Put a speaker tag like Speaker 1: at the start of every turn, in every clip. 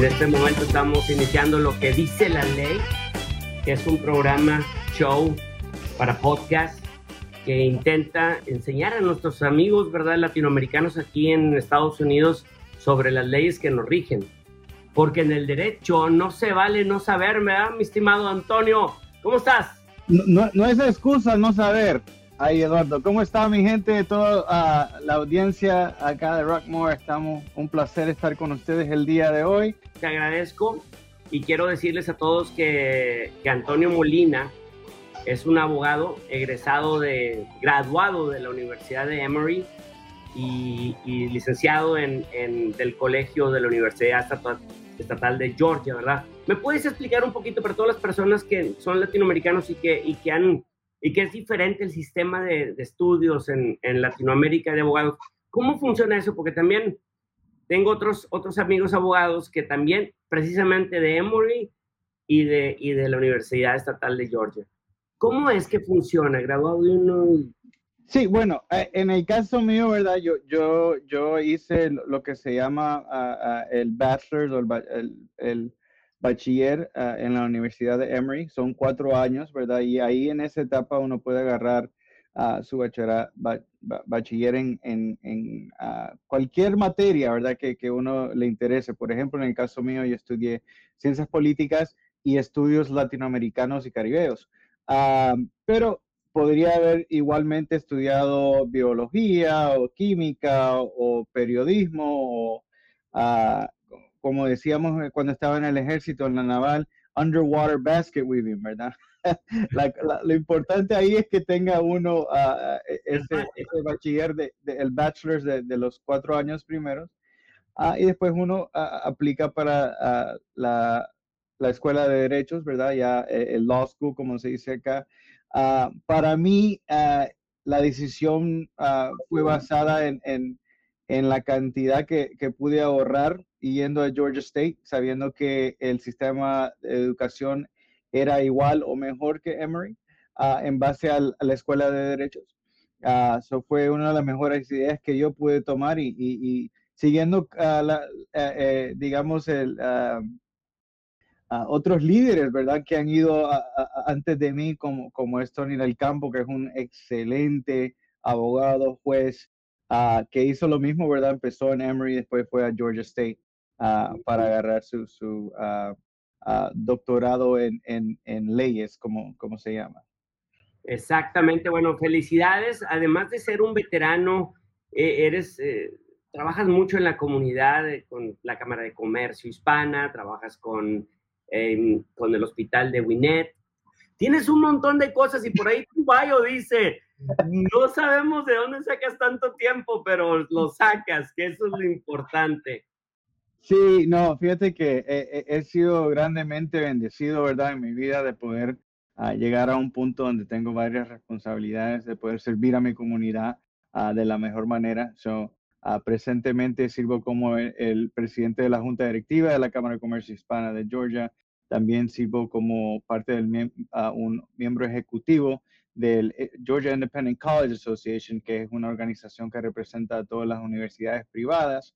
Speaker 1: En este momento estamos iniciando lo que dice la ley, que es un programa show para podcast que intenta enseñar a nuestros amigos, ¿verdad?, latinoamericanos aquí en Estados Unidos sobre las leyes que nos rigen. Porque en el derecho no se vale no saber, ¿verdad, mi estimado Antonio? ¿Cómo estás?
Speaker 2: No, no, es excusa no saber. Ay, Eduardo, ¿cómo está mi gente? Toda uh, la audiencia acá de Rockmore. Estamos, un placer estar con ustedes el día de hoy.
Speaker 1: Te agradezco y quiero decirles a todos que, que Antonio Molina es un abogado egresado de, graduado de la Universidad de Emory y, y licenciado en, en, del colegio de la Universidad Estatal, Estatal de Georgia, ¿verdad? ¿Me puedes explicar un poquito para todas las personas que son latinoamericanos y que, y que han y que es diferente el sistema de, de estudios en, en, Latinoamérica de abogados. ¿Cómo funciona eso? Porque también tengo otros, otros amigos abogados que también, precisamente de Emory y de, y de la Universidad Estatal de Georgia. ¿Cómo es que funciona? ¿Graduado de uno?
Speaker 2: Sí, bueno, eh, en el caso mío, ¿verdad? Yo, yo, yo hice lo que se llama uh, uh, el bachelor's o el, el, bachiller uh, en la Universidad de Emory. Son cuatro años, ¿verdad? Y ahí en esa etapa uno puede agarrar su bachiller, ba, ba, bachiller en, en, uh, cualquier materia, ¿verdad? Que, que uno le interese. Por ejemplo, en el caso mío, yo estudié ciencias políticas y estudios latinoamericanos y caribeos. pero podría haber igualmente estudiado biología o química o, periodismo o como decíamos cuando estaba en el ejército, en la naval, underwater basket weaving, ¿verdad? la, la, lo importante ahí es que tenga uno uh, ese, ese, bachiller, de, de, el bachelor de, de, los cuatro años primeros, uh, y después uno uh, aplica para la, la, escuela de derechos, ¿verdad? Ya eh, el law school, como se dice acá. para mí, la decisión fue basada en, en, en la cantidad que, que pude ahorrar yendo a Georgia State, sabiendo que el sistema de educación era igual o mejor que Emory uh, en base al, a la escuela de derechos. Eso uh, fue una de las mejores ideas que yo pude tomar y, y, y siguiendo, uh, la, eh, digamos, el, otros líderes, ¿verdad? Que han ido antes de mí, como, como es Tony del Campo, que es un excelente abogado, juez, que hizo lo mismo, ¿verdad? Empezó en Emory, después fue a Georgia State. Uh, para agarrar su, su uh, uh, doctorado en, en, en, leyes, como, se llama.
Speaker 1: Exactamente, bueno, felicidades. Además de ser un veterano, eh, eres, eh, trabajas mucho en la comunidad, eh, con la Cámara de Comercio Hispana, trabajas con, con el Hospital de Winnet. Tienes un montón de cosas y por ahí tu dice, no sabemos de dónde sacas tanto tiempo, pero lo sacas, que eso es lo importante.
Speaker 2: Sí, no, fíjate que he, he, sido grandemente bendecido, ¿verdad? En mi vida de poder uh, llegar a un punto donde tengo varias responsabilidades, de poder servir a mi comunidad uh, de la mejor manera. So, uh, presentemente sirvo como el, el, presidente de la Junta Directiva de la Cámara de Comercio Hispana de Georgia. También sirvo como parte del miem un miembro ejecutivo del eh, Georgia Independent College Association, que es una organización que representa a todas las universidades privadas.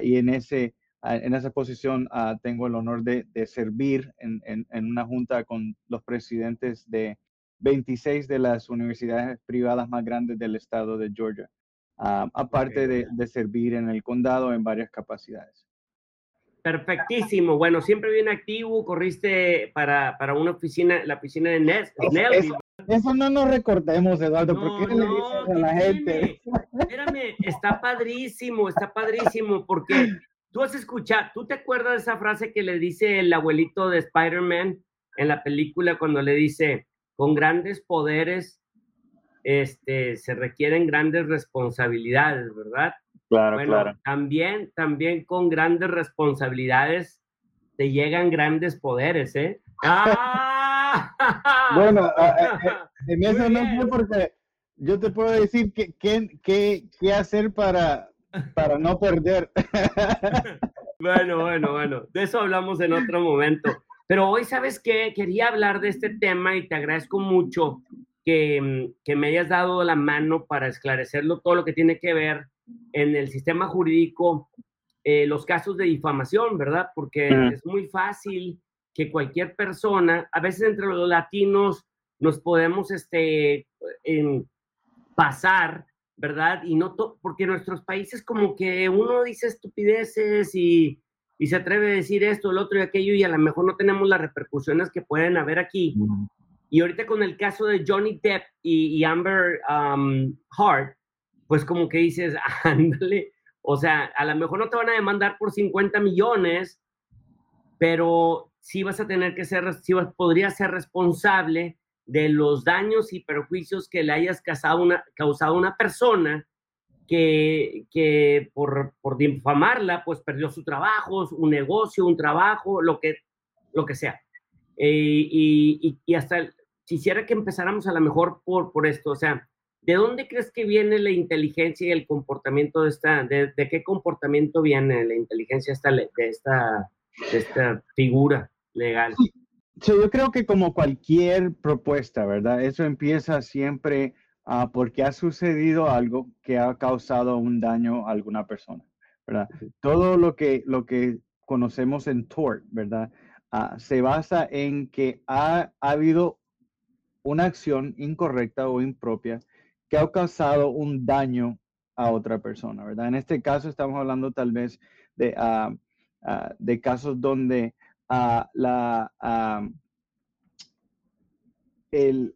Speaker 2: y en ese en esa posición uh, tengo el honor de, de servir en, en, en, una junta con los presidentes de 26 de las universidades privadas más grandes del estado de Georgia, uh, aparte de, de, servir en el condado en varias capacidades.
Speaker 1: Perfectísimo. Bueno, siempre bien activo, corriste para, para una oficina, la oficina de Ness.
Speaker 2: Eso, no nos recordemos, Eduardo, no, ¿por qué no, le dices a la gente?
Speaker 1: Espérame, está padrísimo, está padrísimo, porque Tú has escuchado, ¿tú te acuerdas de esa frase que le dice el abuelito de Spider-Man en la película cuando le dice, con grandes poderes este, se requieren grandes responsabilidades, ¿verdad?
Speaker 2: Claro, bueno, claro.
Speaker 1: También, también con grandes responsabilidades te llegan grandes poderes, ¿eh? ¡Ah!
Speaker 2: bueno, en eso no sé porque yo te puedo decir qué que, que, que hacer para, para no perder.
Speaker 1: bueno, bueno, bueno, de eso hablamos en otro momento. Pero hoy, ¿sabes qué? Quería hablar de este tema y te agradezco mucho que, mm, que me hayas dado la mano para esclarecerlo, todo lo que tiene que ver en el sistema jurídico eh, los casos de difamación, ¿verdad? Porque es muy fácil que cualquier persona, a veces entre los latinos nos podemos este, en, pasar, ¿verdad? Y no, porque nuestros países como que uno dice estupideces y, y, se atreve a decir esto, el otro y aquello y a lo mejor no tenemos las repercusiones que pueden haber aquí. Y ahorita con el caso de Johnny Depp y, Amber um, Hart, pues como que dices, ándale, o sea, a lo mejor no te van a demandar por 50 millones, pero sí vas a tener que ser, sí podría ser responsable de los daños y perjuicios que le hayas causado una, causado una persona que, que por, por difamarla, pues perdió su trabajo, un negocio, un trabajo, lo que, lo que sea. Eh, y, y, hasta quisiera que empezáramos a lo mejor por, por esto, o sea, ¿de dónde crees que viene la inteligencia y el comportamiento de esta, de, qué comportamiento viene la inteligencia esta, de, esta, de esta figura legal?
Speaker 2: Yo creo que como cualquier propuesta, ¿verdad? Eso empieza siempre uh, porque ha sucedido algo que ha causado un daño a alguna persona, ¿verdad? Todo lo que, lo que conocemos en tort, ¿verdad? Uh, se basa en que ha, ha, habido una acción incorrecta o impropia que ha causado un daño a otra persona, ¿verdad? En este caso estamos hablando tal vez de, uh, de casos donde el,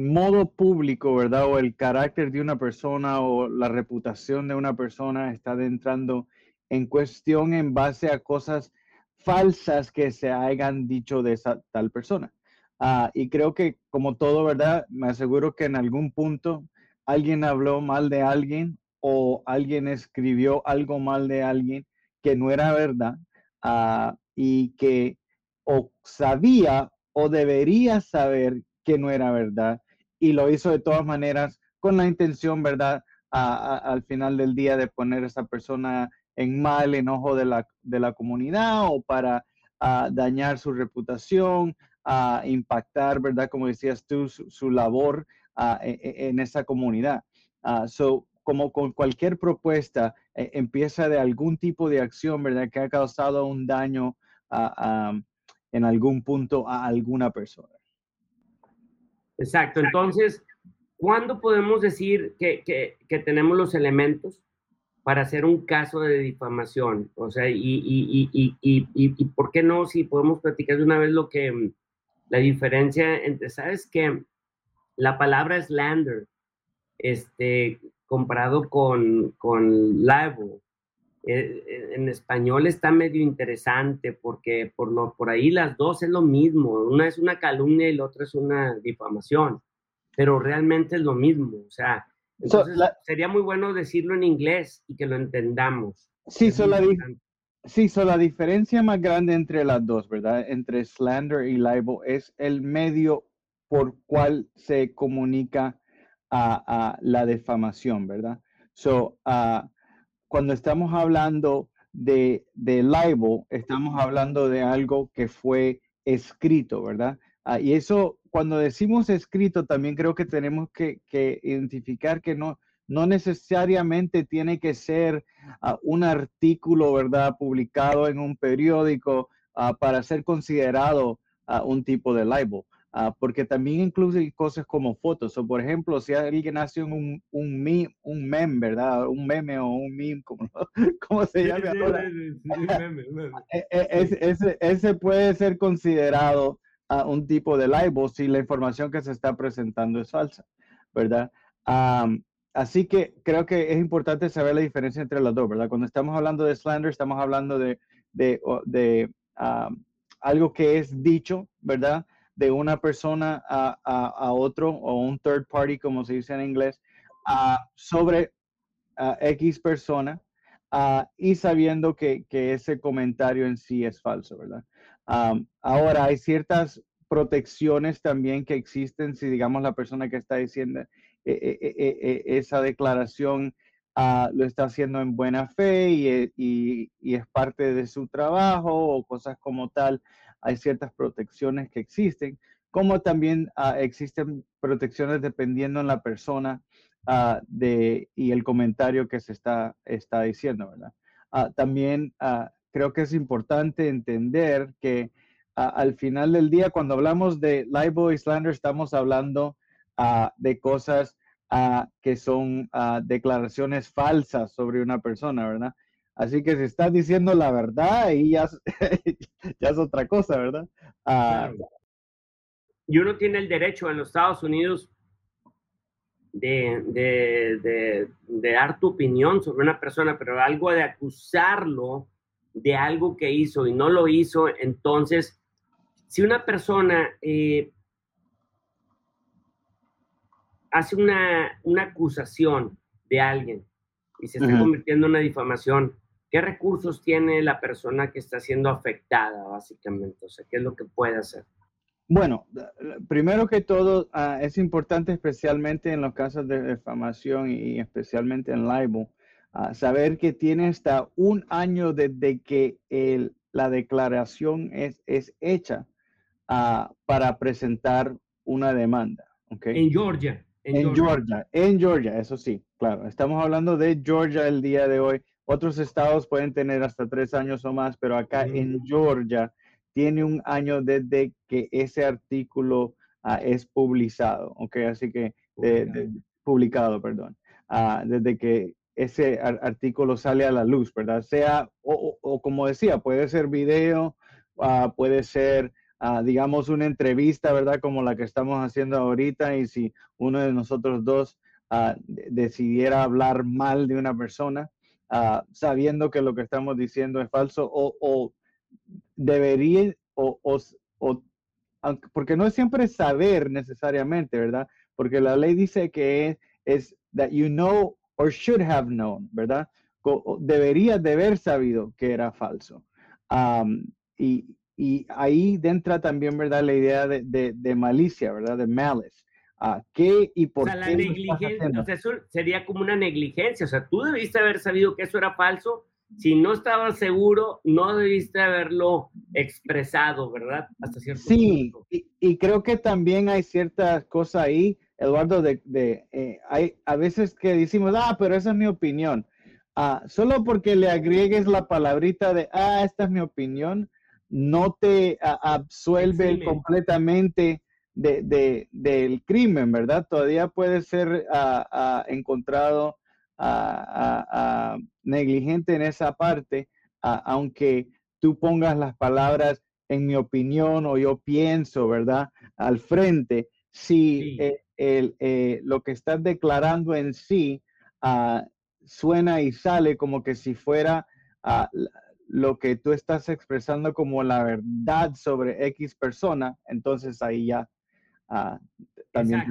Speaker 2: modo público, ¿verdad? O el carácter de una persona o la reputación de una persona está entrando en cuestión en base a cosas falsas que se hayan dicho de esa tal persona. Ah, y creo que como todo, ¿verdad? Me aseguro que en algún punto alguien habló mal de alguien o alguien escribió algo mal de alguien que no era verdad Ah, y que o sabía o debería saber que no era verdad y lo hizo de todas maneras con la intención, ¿verdad? al final del día de poner a esa persona en mal enojo de la, de la comunidad o para ah, dañar su reputación, a impactar, ¿verdad? Como decías tú, su, labor ah, e, e, en, esa comunidad. so, como con cualquier propuesta, eh, empieza de algún tipo de acción, ¿verdad? Que ha causado un daño en algún punto a alguna persona.
Speaker 1: Exacto. Entonces, ¿cuándo podemos decir que, que, tenemos los elementos para hacer un caso de difamación? O sea, y, y, y, y, por qué no, si podemos platicar de una vez lo que, la diferencia entre, ¿sabes qué? La palabra slander, este, comparado con, con. Eh, eh, en español está medio interesante porque por, lo, por ahí las dos es lo mismo. Una es una calumnia y la otra es una difamación, pero realmente es lo mismo. O sea, sería muy bueno decirlo en inglés y que lo entendamos.
Speaker 2: Sí, so la, sí la diferencia más grande entre las dos, ¿verdad? Entre slander y libel es el medio por cual se comunica a, la defamación, ¿verdad? So, uh, cuando estamos hablando de, de libel, estamos hablando de algo que fue escrito, ¿verdad? Ah, y eso, cuando decimos escrito, también creo que tenemos que, identificar que no, no necesariamente tiene que ser ah, un artículo, ¿verdad?, publicado en un periódico para ser considerado un tipo de libel. Ah, porque también incluye cosas como fotos. O por ejemplo, si alguien hace un, un, meme, un meme, ¿verdad? Un meme o un meme, como, como se llama ahora. E, e, ese, ese, puede ser considerado uh, un tipo de libel si la información que se está presentando es falsa, ¿verdad? así que creo que es importante saber la diferencia entre las dos, ¿verdad? Cuando estamos hablando de slander, estamos hablando de, de, de algo que es dicho, ¿verdad? De una persona a, a, otro o un third party, como se dice en inglés, sobre X persona y sabiendo que, que, ese comentario en sí es falso, ¿verdad? ahora, hay ciertas protecciones también que existen si, digamos, la persona que está diciendo e, e, e, esa declaración lo está haciendo en buena fe y, y, es parte de su trabajo o cosas como tal hay ciertas protecciones que existen, como también ah, existen protecciones dependiendo en la persona ah, de, y el comentario que se está, está diciendo, ¿verdad? también creo que es importante entender que al final del día, cuando hablamos de libel y slander, estamos hablando de cosas que son declaraciones falsas sobre una persona, ¿verdad? Así que si estás diciendo la verdad, ahí ya, ya es otra cosa, ¿verdad?
Speaker 1: Y uno tiene el derecho en los Estados Unidos de, de, de, dar tu opinión sobre una persona, pero algo de acusarlo de algo que hizo y no lo hizo, entonces, si una persona eh, hace una, una, acusación de alguien y se está convirtiendo en una difamación, ¿qué recursos tiene la persona que está siendo afectada, básicamente? O sea, ¿qué es lo que puede hacer?
Speaker 2: Bueno, primero que todo, ah, es importante especialmente en los casos de defamación y especialmente en libel, saber que tiene hasta un año desde que la declaración es, es hecha ah, para presentar una demanda.
Speaker 1: En Georgia.
Speaker 2: En, Georgia. en Georgia, eso sí, claro. Estamos hablando de Georgia el día de hoy. Otros estados pueden tener hasta tres años o más, pero acá en. Georgia tiene un año desde que ese artículo ah, es publicado, ¿ok? Así que, publicado, perdón, ah, desde que ese artículo sale a la luz, ¿verdad? Sea, o, como decía, puede ser video, ah, puede ser, digamos, una entrevista, ¿verdad? Como la que estamos haciendo ahorita, y si uno de nosotros dos decidiera hablar mal de una persona, sabiendo que lo que estamos diciendo es falso, o debería, o, o, porque no es siempre saber necesariamente, ¿verdad? Porque la ley dice que es, es that you know or should have known, ¿verdad? Deberías de haber sabido que era falso. y, y, ahí entra también, ¿verdad? La idea de, de, malicia, ¿verdad? De malice. Uh, ¿Qué y por
Speaker 1: o sea, La negligencia, o sea, eso sería como una negligencia. O sea, tú debiste haber sabido que eso era falso si no estabas seguro, no debiste haberlo expresado, ¿verdad?
Speaker 2: Hasta cierto sí, Y, creo que también hay ciertas cosas ahí, Eduardo, de, eh, hay a veces que decimos, ah, pero esa es mi opinión. Ah, solo porque le agregues la palabrita de, ah, esta es mi opinión, no te absuelve completamente de, del crimen, ¿verdad? Todavía puede ser uh, encontrado a, negligente en esa parte, aunque tú pongas las palabras en mi opinión o yo pienso, ¿verdad? Al frente, si eh, el, eh, lo que estás declarando en sí suena y sale como que si fuera lo que tú estás expresando como la verdad sobre X persona, entonces ahí ya ah, también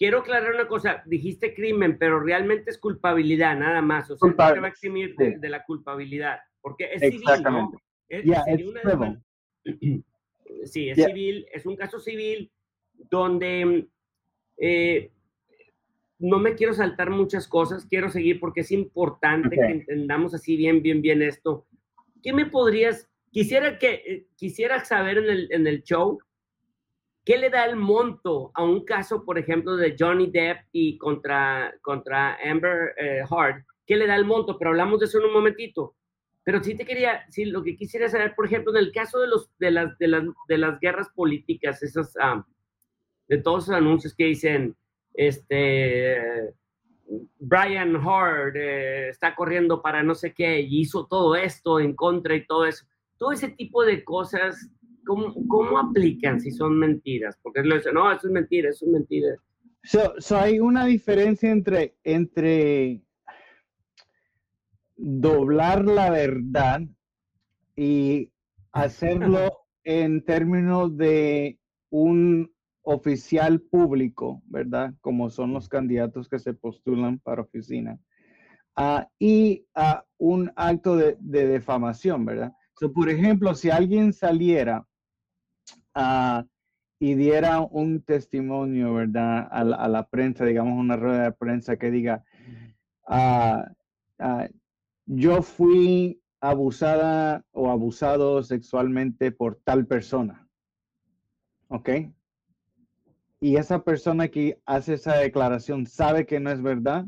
Speaker 1: quiero aclarar una cosa, dijiste crimen, pero realmente es culpabilidad, nada más. O sea, no te va a eximir de, la culpabilidad, porque es civil, ¿no? Es, sí, es civil, es un caso civil donde eh, no me quiero saltar muchas cosas, quiero seguir porque es importante que entendamos así bien, bien, bien esto. ¿Qué me podrías, quisiera que, eh, quisiera saber en el, en el show, ¿Qué le da el monto a un caso, por ejemplo, de Johnny Depp y contra, contra Amber eh, Heard? ¿Qué le da el monto? Pero hablamos de eso en un momentito. Pero sí te quería, sí, lo que quisiera saber, por ejemplo, en el caso de, los, de, las, de, las, de las guerras políticas, esas, ah, de todos esos anuncios que dicen, este, Brian Hard eh, está corriendo para no sé qué y hizo todo esto en contra y todo eso. Todo ese tipo de cosas ¿cómo, aplican si son mentiras? Porque le dicen, no, eso es mentira, eso es mentira.
Speaker 2: So, hay una diferencia entre, entre doblar la verdad y hacerlo en términos de un oficial público, ¿verdad? Como son los candidatos que se postulan para oficina. Ah, y a un acto de, de defamación, ¿verdad? So, por ejemplo, si alguien saliera y diera un testimonio, ¿verdad? A la, prensa, digamos, una rueda de prensa que diga, ah, ah, yo fui abusada o abusado sexualmente por tal persona. ¿Ok? Y esa persona que hace esa declaración sabe que no es verdad,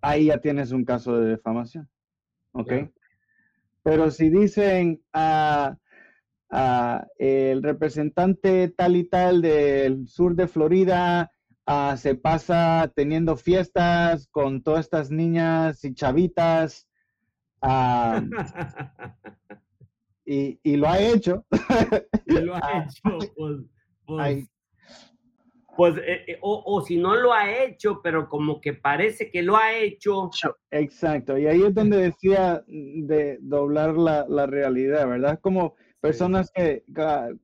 Speaker 2: ahí ya tienes un caso de defamación. ¿ok? Pero si dicen el representante tal y tal del sur de Florida se pasa teniendo fiestas con todas estas niñas y chavitas. y, lo ha hecho.
Speaker 1: y lo ha ah, hecho, pues, pues, pues eh, eh, o, si no lo ha hecho, pero como que parece que lo ha hecho.
Speaker 2: Exacto, y ahí es donde decía de doblar la, la realidad, ¿verdad? Como personas que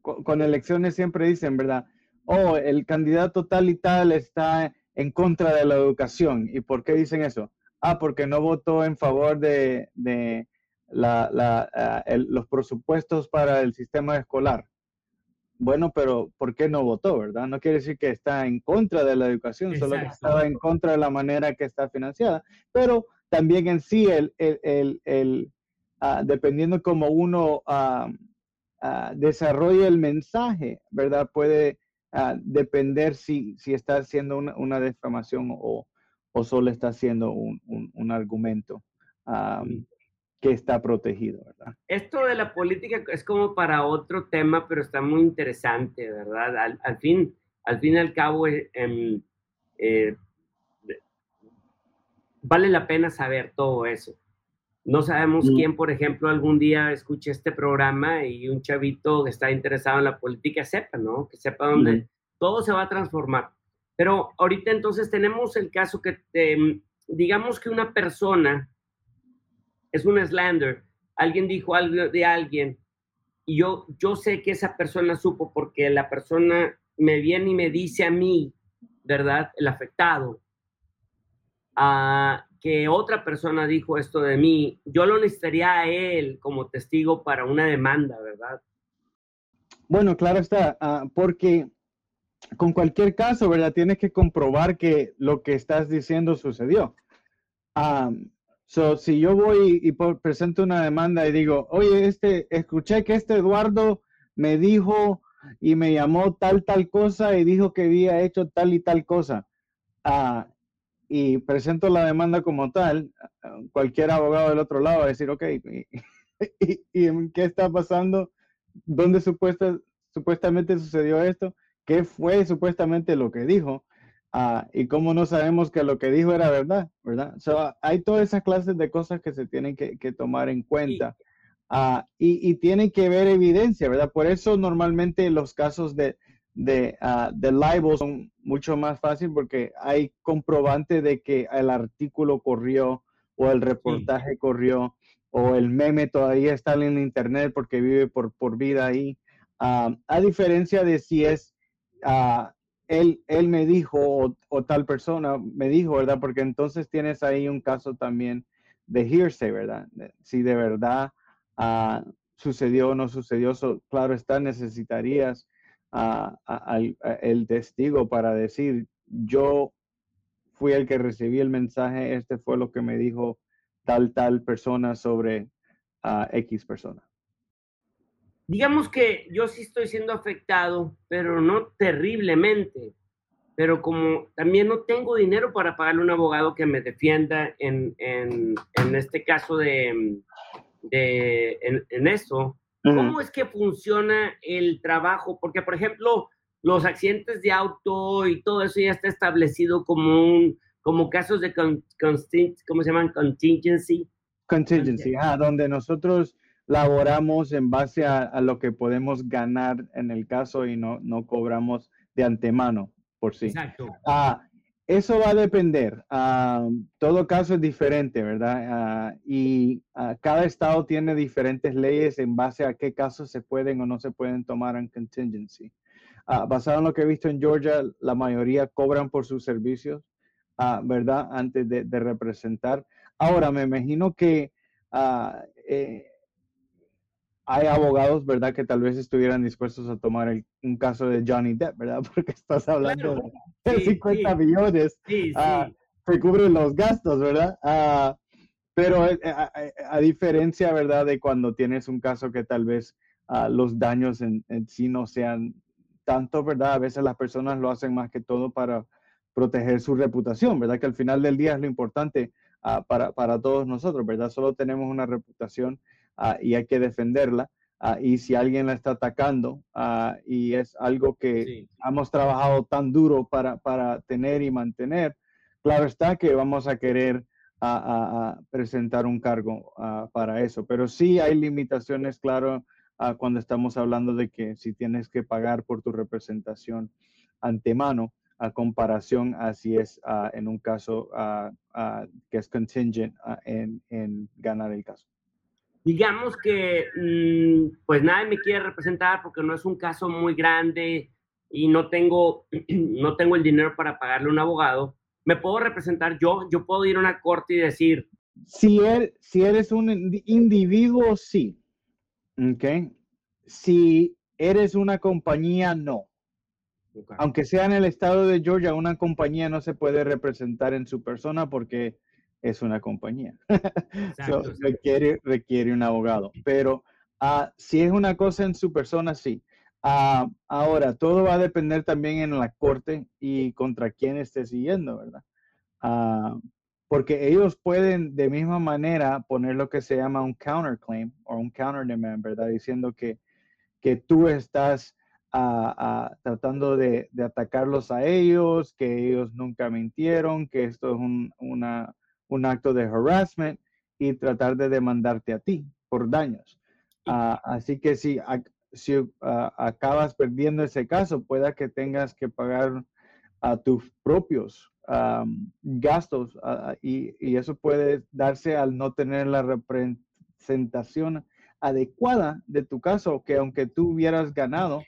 Speaker 2: con elecciones siempre dicen, ¿verdad? oh, el candidato tal y tal está en contra de la educación. ¿Y por qué dicen eso? Ah, porque no votó en favor de, la, ah, los presupuestos para el sistema escolar. Bueno, pero ¿por qué no votó, verdad? No quiere decir que está en contra de la educación, solo que estaba en contra de la manera que está financiada. Pero también en sí, el, el, el, ah, dependiendo cómo uno uh, desarrolla el mensaje, ¿verdad? Puede depender si, si está haciendo una, una defamación o, o, solo está haciendo un, un, argumento que está protegido, ¿verdad?
Speaker 1: Esto de la política es como para otro tema, pero está muy interesante, ¿verdad? Al, al fin, al fin y al cabo, eh, em, eh, vale la pena saber todo eso. No sabemos mm. quién, por ejemplo, algún día escuche este programa y un chavito que está interesado en la política sepa, ¿no? Que sepa dónde mm. todo se va a transformar. Pero ahorita entonces tenemos el caso que, em, digamos que una persona es un slander, alguien dijo algo de alguien y yo, yo sé que esa persona supo porque la persona me viene y me dice a mí, ¿verdad? El afectado, a que otra persona dijo esto de mí, yo lo necesitaría a él como testigo para una demanda, ¿verdad?
Speaker 2: Bueno, claro está, ah, porque con cualquier caso, ¿verdad? Tienes que comprobar que lo que estás diciendo sucedió. Ah, so, si yo voy y presento una demanda y digo, oye, este, escuché que este Eduardo me dijo y me llamó tal, tal cosa y dijo que había hecho tal y tal cosa. Uh, y presento la demanda como tal, cualquier abogado del otro lado va a decir, ok, ¿y, y, qué está pasando? ¿Dónde supuesta, supuestamente sucedió esto? ¿Qué fue supuestamente lo que dijo? Uh, y cómo no sabemos que lo que dijo era verdad, ¿verdad? hay todas esas clases de cosas que se tienen que, que tomar en cuenta. Uh, y, y tienen que ver evidencia, ¿verdad? Por eso normalmente los casos de, de, uh, de libel son mucho más fácil porque hay comprobante de que el artículo corrió o el reportaje corrió o el meme todavía está en internet porque vive por, por vida ahí. Uh, a diferencia de si es uh, él, él me dijo o, o, tal persona me dijo, ¿verdad? Porque entonces tienes ahí un caso también de hearsay, ¿verdad? Si de verdad sucedió o no sucedió, claro está, necesitarías el testigo para decir, yo fui el que recibí el mensaje, este fue lo que me dijo tal, tal persona sobre X persona.
Speaker 1: Digamos que yo sí estoy siendo afectado, pero no terriblemente. Pero como también no tengo dinero para pagarle a un abogado que me defienda en, en, en este caso de, de en, en eso, ¿Cómo es que funciona el trabajo? Porque, por ejemplo, los accidentes de auto y todo eso ya está establecido como un, como casos de ¿cómo se llaman? Contingency.
Speaker 2: Contingency, ah, donde nosotros laboramos en base a, lo que podemos ganar en el caso y no, no cobramos de antemano por sí. Exacto. Ah, eso va a depender. Ah, todo caso es diferente, ¿verdad? Ah, y ah, cada estado tiene diferentes leyes en base a qué casos se pueden o no se pueden tomar en contingency. basado en lo que he visto en Georgia, la mayoría cobran por sus servicios, ¿verdad? Antes de, representar. Ahora, me imagino que eh, hay abogados, ¿verdad? Que tal vez estuvieran dispuestos a tomar un caso de Johnny Depp, ¿verdad? Porque estás hablando de 50 millones. Sí, ah, se cubren los gastos, ¿verdad? Ah, pero eh, a, diferencia, ¿verdad? De cuando tienes un caso que tal vez ah, los daños en, sí no sean tanto, ¿verdad? A veces las personas lo hacen más que todo para proteger su reputación, ¿verdad? Que al final del día es lo importante. para, para, todos nosotros, ¿verdad? Solo tenemos una reputación y hay que defenderla. y si alguien la está atacando y es algo que hemos trabajado tan duro para, para tener y mantener, claro está que vamos a querer a, presentar un cargo para eso. Pero sí hay limitaciones, claro, cuando estamos hablando de que si tienes que pagar por tu representación antemano a comparación a si es en un caso que es contingent en, en, ganar el caso.
Speaker 1: Digamos que mm, pues nadie me quiere representar porque no es un caso muy grande y no tengo, no tengo el dinero para pagarle a un abogado me puedo representar yo, yo puedo ir a una corte y decir.
Speaker 2: Si, er, si eres un individuo, sí. ¿Ok? Si eres una compañía, no. Aunque sea en el estado de Georgia, una compañía no se puede representar en su persona porque es una compañía. requiere, requiere un abogado. Pero uh, si es una cosa en su persona, sí. Ah, ahora, todo va a depender también en la corte y contra quién esté siguiendo, ¿verdad? Ah, porque ellos pueden de misma manera poner lo que se llama un counterclaim o un counter demand, ¿verdad? Diciendo que, que tú estás ah, tratando de, atacarlos a ellos, que ellos nunca mintieron, que esto es un, una, un acto de harassment y tratar de demandarte a ti por daños. así que sí, si ah, acabas perdiendo ese caso, pueda que tengas que pagar a tus propios gastos ah, y, y, eso puede darse al no tener la representación adecuada de tu caso, que aunque tú hubieras ganado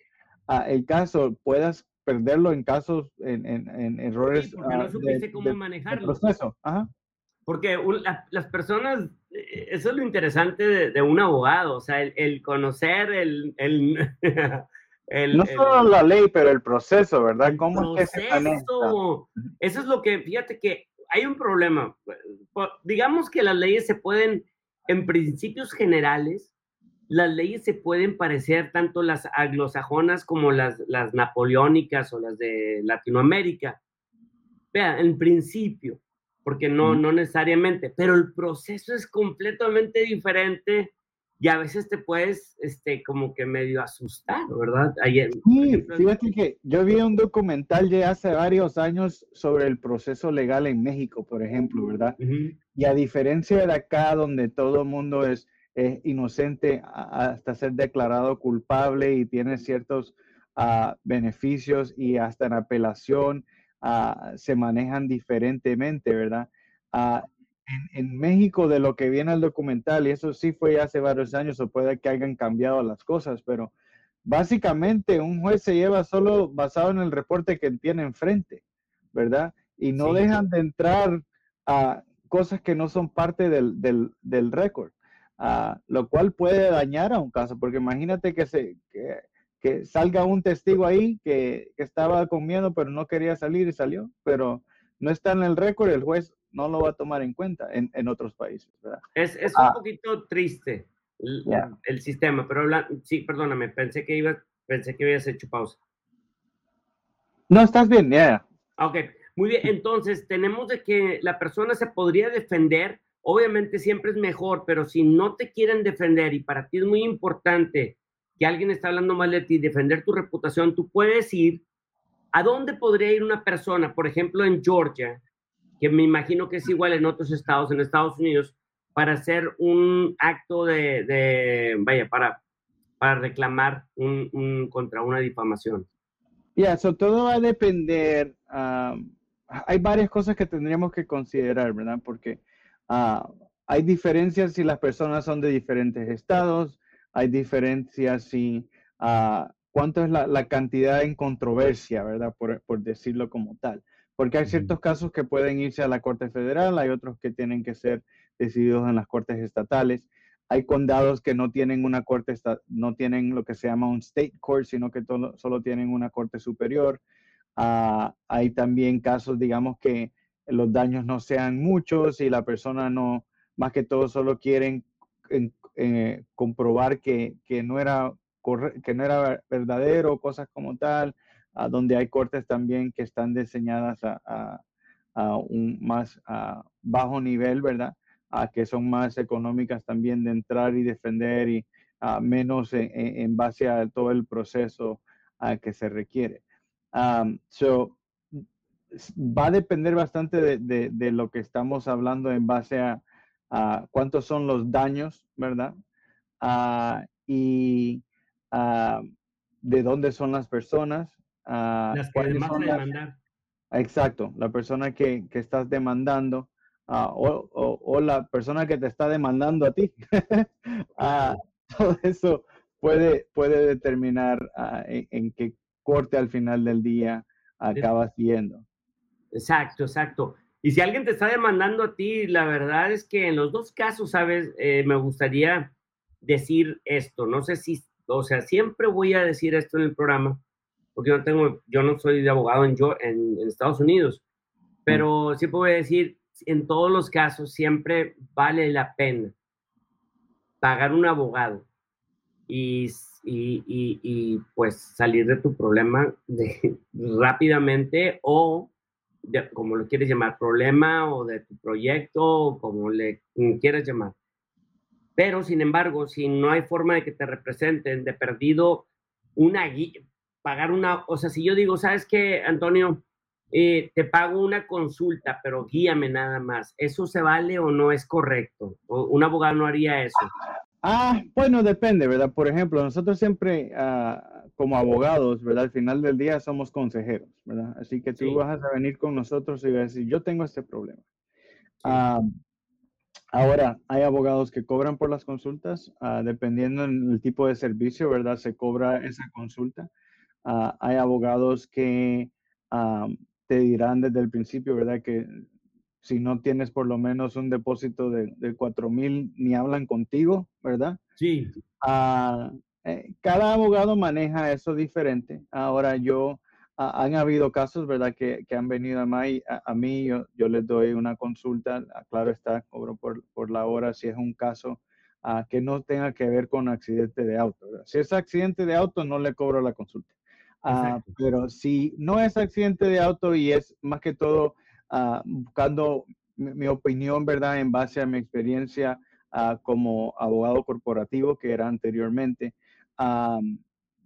Speaker 2: ah, el caso, puedas perderlo en casos, en, en, errores.
Speaker 1: porque no supiste cómo manejarlo. proceso. Ajá. Porque las personas, eh, eso es lo interesante de, un abogado, o sea, el, conocer el...
Speaker 2: el, no solo la ley, pero el proceso, ¿verdad? ¿Cómo
Speaker 1: es que Eso es lo que, fíjate que hay un problema. Digamos que las leyes se pueden, en principios generales, las leyes se pueden parecer tanto las anglosajonas como las, las napoleónicas o las de Latinoamérica. Vea, en principio, porque no, no necesariamente, pero el proceso es completamente diferente y a veces te puedes, este, como que medio asustar, ¿verdad?
Speaker 2: Ayer, sí, fíjate que yo vi un documental ya hace varios años sobre el proceso legal en México, por ejemplo, ¿verdad? Y a diferencia de acá, donde todo el mundo es, inocente hasta ser declarado culpable y tiene ciertos ah, beneficios y hasta en apelación Ah, se manejan diferentemente, ¿verdad? Ah, en, México, de lo que viene el documental, y eso sí fue hace varios años, o puede que hayan cambiado las cosas, pero básicamente un juez se lleva solo basado en el reporte que tiene enfrente, ¿verdad? Y no dejan de entrar a cosas que no son parte del, del, récord, ah, lo cual puede dañar a un caso, porque imagínate que, se, que que salga un testigo ahí que, estaba con miedo pero no quería salir y salió, pero no está en el récord, el juez no lo va a tomar en cuenta en, otros países.
Speaker 1: Es, es un ah. poquito triste el, sistema, pero sí, perdóname, pensé que ibas, pensé que habías hecho pausa.
Speaker 2: No, estás bien, ya.
Speaker 1: Ok, muy bien, entonces tenemos de que la persona se podría defender, obviamente siempre es mejor, pero si no te quieren defender y para ti es muy importante que alguien está hablando mal de ti, defender tu reputación, tú puedes ir a dónde podría ir una persona, por ejemplo, en Georgia, que me imagino que es igual en otros estados, en Estados Unidos, para hacer un acto de, vaya, para, para reclamar un, contra una difamación.
Speaker 2: Ya, eso todo va a depender. hay varias cosas que tendríamos que considerar, ¿verdad? Porque ah, hay diferencias si las personas son de diferentes estados, hay diferencias y uh, cuánto es la, cantidad en controversia, ¿verdad? Por, decirlo como tal. Porque hay ciertos casos que pueden irse a la Corte Federal, hay otros que tienen que ser decididos en las Cortes Estatales. Hay condados que no tienen una corte, no tienen lo que se llama un state court, sino que solo tienen una corte superior. Uh, hay también casos, digamos, que los daños no sean muchos y la persona no, más que todo, solo quieren eh, comprobar que, que, no era que no era verdadero, cosas como tal, a donde hay cortes también que están diseñadas a, a un más bajo nivel, ¿verdad? A que son más económicas también de entrar y defender y menos en, base a todo el proceso que se requiere. so, va a depender bastante de, lo que estamos hablando en base a, cuántos son los daños, ¿verdad? y de dónde son las personas.
Speaker 1: las que demandan demandar.
Speaker 2: Exacto, la persona que, que estás demandando o, o, la persona que te está demandando a ti. todo eso puede, puede determinar en, qué corte al final del día acabas yendo.
Speaker 1: Exacto, exacto. Y si alguien te está demandando a ti, la verdad es que en los dos casos, sabes, eh, me gustaría decir esto. No sé si, o sea, siempre voy a decir esto en el programa, porque yo no tengo, yo no soy de abogado en, yo, en, Estados Unidos, pero sí puedo decir, en todos los casos siempre vale la pena pagar un abogado y, y, y, pues salir de tu problema de, rápidamente o como lo quieres llamar, problema o de tu proyecto, o como le quieras llamar. Pero, sin embargo, si no hay forma de que te representen, de perdido una pagar una, o sea, si yo digo, ¿sabes qué, Antonio? Eh, te pago una consulta, pero guíame nada más. ¿Eso se vale o no es correcto? ¿O un abogado no haría eso?
Speaker 2: Ah, bueno, depende, ¿verdad? Por ejemplo, nosotros siempre, ah, como abogados, ¿verdad? Al final del día somos consejeros, ¿verdad? Así que tú vas a venir con nosotros y vas a decir, yo tengo este problema. Ah, ahora, hay abogados que cobran por las consultas, ah, dependiendo del tipo de servicio, ¿verdad? Se cobra esa consulta. hay abogados que te dirán desde el principio, ¿verdad? Que si no tienes por lo menos un depósito de, de 4 mil, ni hablan contigo, ¿verdad?
Speaker 1: Sí.
Speaker 2: Ah, eh, cada abogado maneja eso diferente. Ahora yo, ah, han habido casos, ¿verdad? Que, que han venido a, mí, a, mí yo, yo, les doy una consulta, ah, claro está, cobro por, por la hora si es un caso que no tenga que ver con accidente de auto. Si es accidente de auto, no le cobro la consulta. pero si no es accidente de auto y es más que todo Ah, buscando mi, opinión, ¿verdad? En base a mi experiencia ah, como abogado corporativo que era anteriormente.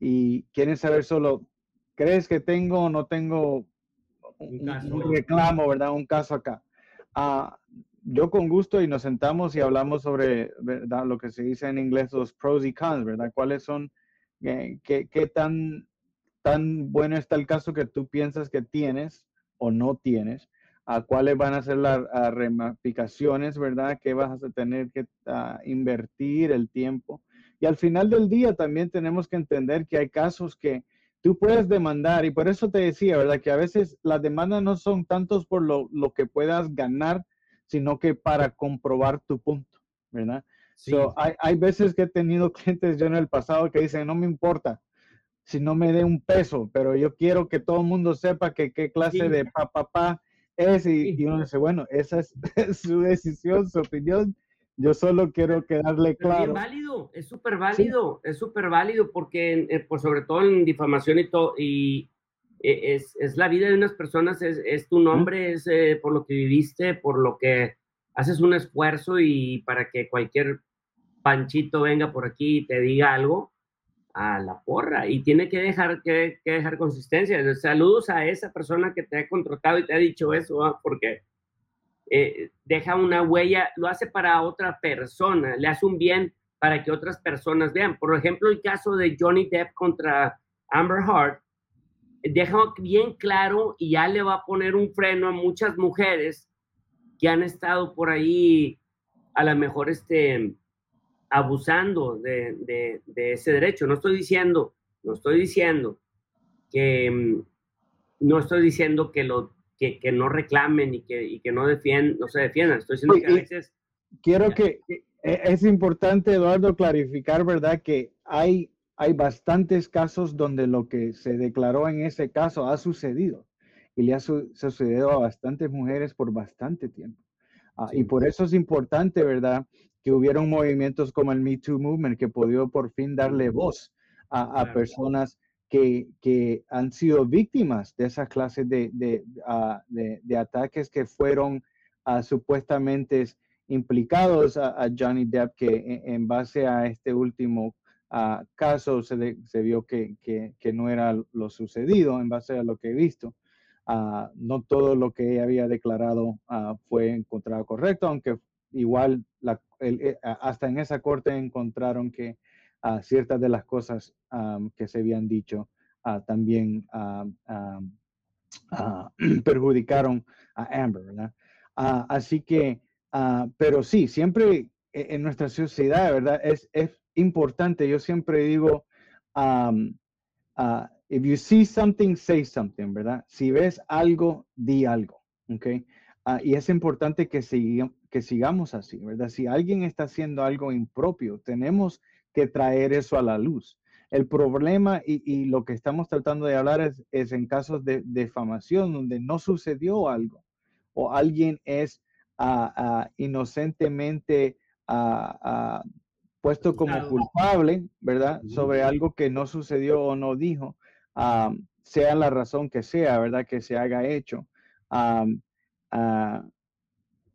Speaker 2: y quieren saber solo, ¿crees que tengo o no tengo un, reclamo, ¿verdad? Un caso acá. Ah, yo con gusto y nos sentamos y hablamos sobre, ¿verdad? Lo que se dice en inglés, los pros y cons, ¿verdad? ¿Cuáles son, eh, qué, qué, tan, tan bueno está el caso que tú piensas que tienes o no tienes? A cuáles van a ser las ramificaciones, ¿verdad? Que vas a tener que invertir el tiempo. Y al final del día también tenemos que entender que hay casos que tú puedes demandar y por eso te decía, ¿verdad? Que a veces las demandas no son tantos por lo, que puedas ganar, sino que para comprobar tu punto, ¿verdad? hay, hay veces que he tenido clientes yo en el pasado que dicen, no me importa, si no me dé un peso, pero yo quiero que todo el mundo sepa que qué clase de papá pa, es y, uno dice, bueno, esa es su decisión, su opinión. Yo solo quiero quedarle claro.
Speaker 1: Es válido, es súper válido, es súper válido porque, eh, por sobre todo en difamación y todo, y eh, es, es, la vida de unas personas, es, es tu nombre, es eh, por lo que viviste, por lo que haces un esfuerzo y para que cualquier panchito venga por aquí y te diga algo, a la porra y tiene que dejar, que, dejar consistencia. Saludos a esa persona que te ha contratado y te ha dicho eso, porque eh, deja una huella, lo hace para otra persona, le hace un bien para que otras personas vean. Por ejemplo, el caso de Johnny Depp contra Amber Heard, deja bien claro y ya le va a poner un freno a muchas mujeres que han estado por ahí, a lo mejor este, abusando de, ese derecho. No estoy diciendo, no estoy diciendo que mm, no estoy diciendo que lo que, no reclamen y que, que no defiendan, no se defiendan. Estoy diciendo que a veces
Speaker 2: quiero que e, es importante, Eduardo, clarificar, ¿verdad? Que hay, hay bastantes casos donde lo que se declaró en ese caso ha sucedido y le ha sucedido a bastantes mujeres por bastante tiempo. Ah, y por eso es importante, ¿verdad? Que hubieron movimientos como el Me Too Movement que pudieron por fin darle voz a, personas que, que, han sido víctimas de esas clases de, de, ah, de ataques que fueron uh, supuestamente implicados a, Johnny Depp, que e, en, base a este último caso se, se vio que, que, que, no era lo sucedido en base a lo que he visto. no todo lo que había declarado fue encontrado correcto, aunque igual la, eh, hasta en esa corte encontraron que ciertas de las cosas que se habían dicho también perjudicaron a Amber, ¿verdad? así que, pero sí, siempre e, en nuestra sociedad, ¿verdad? Es, importante, yo siempre digo, if you see something, say something, ¿verdad? Si ves algo, di algo, ¿ok? y es importante que, que sigamos así, ¿verdad? Si alguien está haciendo algo impropio, tenemos que traer eso a la luz. El problema y, lo que estamos tratando de hablar es, en casos de defamación donde no sucedió algo o alguien es ah, ah, inocentemente ah, puesto como culpable, ¿verdad? Sobre algo que no sucedió o no dijo, sea la razón que sea, ¿verdad? Que se haga hecho.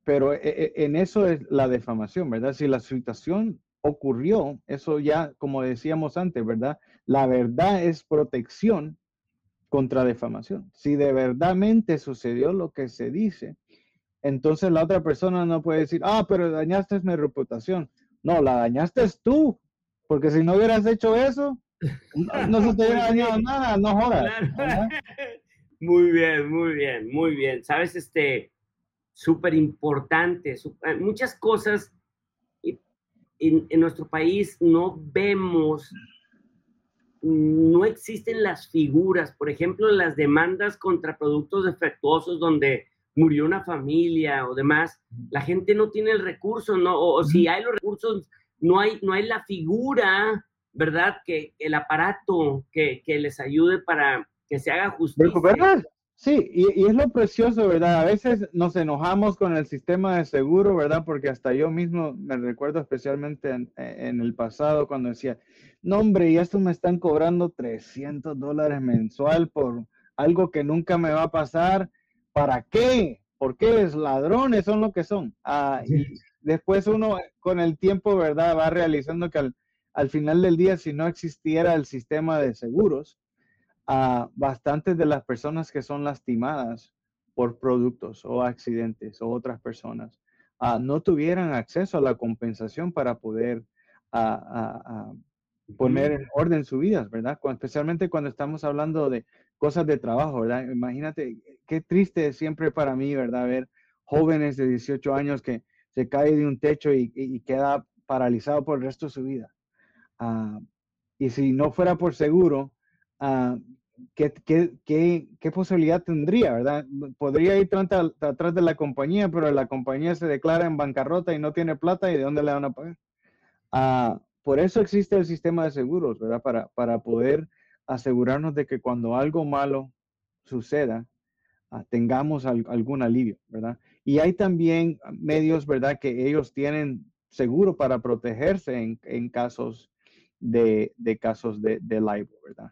Speaker 2: Pero e, e, en eso es la defamación, ¿verdad? Si la situación ocurrió, eso ya, como decíamos antes, ¿verdad? La verdad es protección contra defamación. Si de verdadmente sucedió lo que se dice, entonces la otra persona no puede decir, ah, pero dañaste mi reputación. No, la dañaste tú, porque si no hubieras hecho eso, no, se te hubiera dañado nada, no jodas.
Speaker 1: Muy bien, muy bien, muy bien. Sabes, este, súper importante, muchas cosas en, nuestro país no vemos, no existen las figuras, por ejemplo, las demandas contra productos defectuosos donde murió una familia o demás, la gente no tiene el recurso, ¿no? O, si hay los recursos, no hay, no hay la figura, ¿verdad? Que el aparato que, que les ayude para que se haga justicia.
Speaker 2: Sí, y, es lo precioso, ¿verdad? A veces nos enojamos con el sistema de seguro, ¿verdad? Porque hasta yo mismo me recuerdo especialmente en, el pasado cuando decía, no hombre, y esto me están cobrando 300 dólares mensual por algo que nunca me va a pasar. ¿Para qué? ¿Por qué es ladrones? Son lo que son. Ah, y después uno con el tiempo, ¿verdad? Va realizando que al, al final del día, si no existiera el sistema de seguros, a bastantes de las personas que son lastimadas por productos o accidentes o otras personas ah, no tuvieran acceso a la compensación para poder ah, ah, poner en orden su vida, ¿verdad? especialmente cuando estamos hablando de cosas de trabajo, ¿verdad? Imagínate, qué triste es siempre para mí, ¿verdad? Ver jóvenes de 18 años que se cae de un techo y, queda paralizado por el resto de su vida. y si no fuera por seguro, ¿qué, qué, qué, posibilidad tendría, verdad? Podría ir atrás de la compañía, pero la compañía se declara en bancarrota y no tiene plata y de dónde le van a pagar. Ah, por eso existe el sistema de seguros, ¿verdad? Para, para poder asegurarnos de que cuando algo malo suceda, ah, tengamos algún alivio, ¿verdad? Y hay también medios, ¿verdad? Que ellos tienen seguro para protegerse en, en casos de, de casos de, de libel, ¿verdad?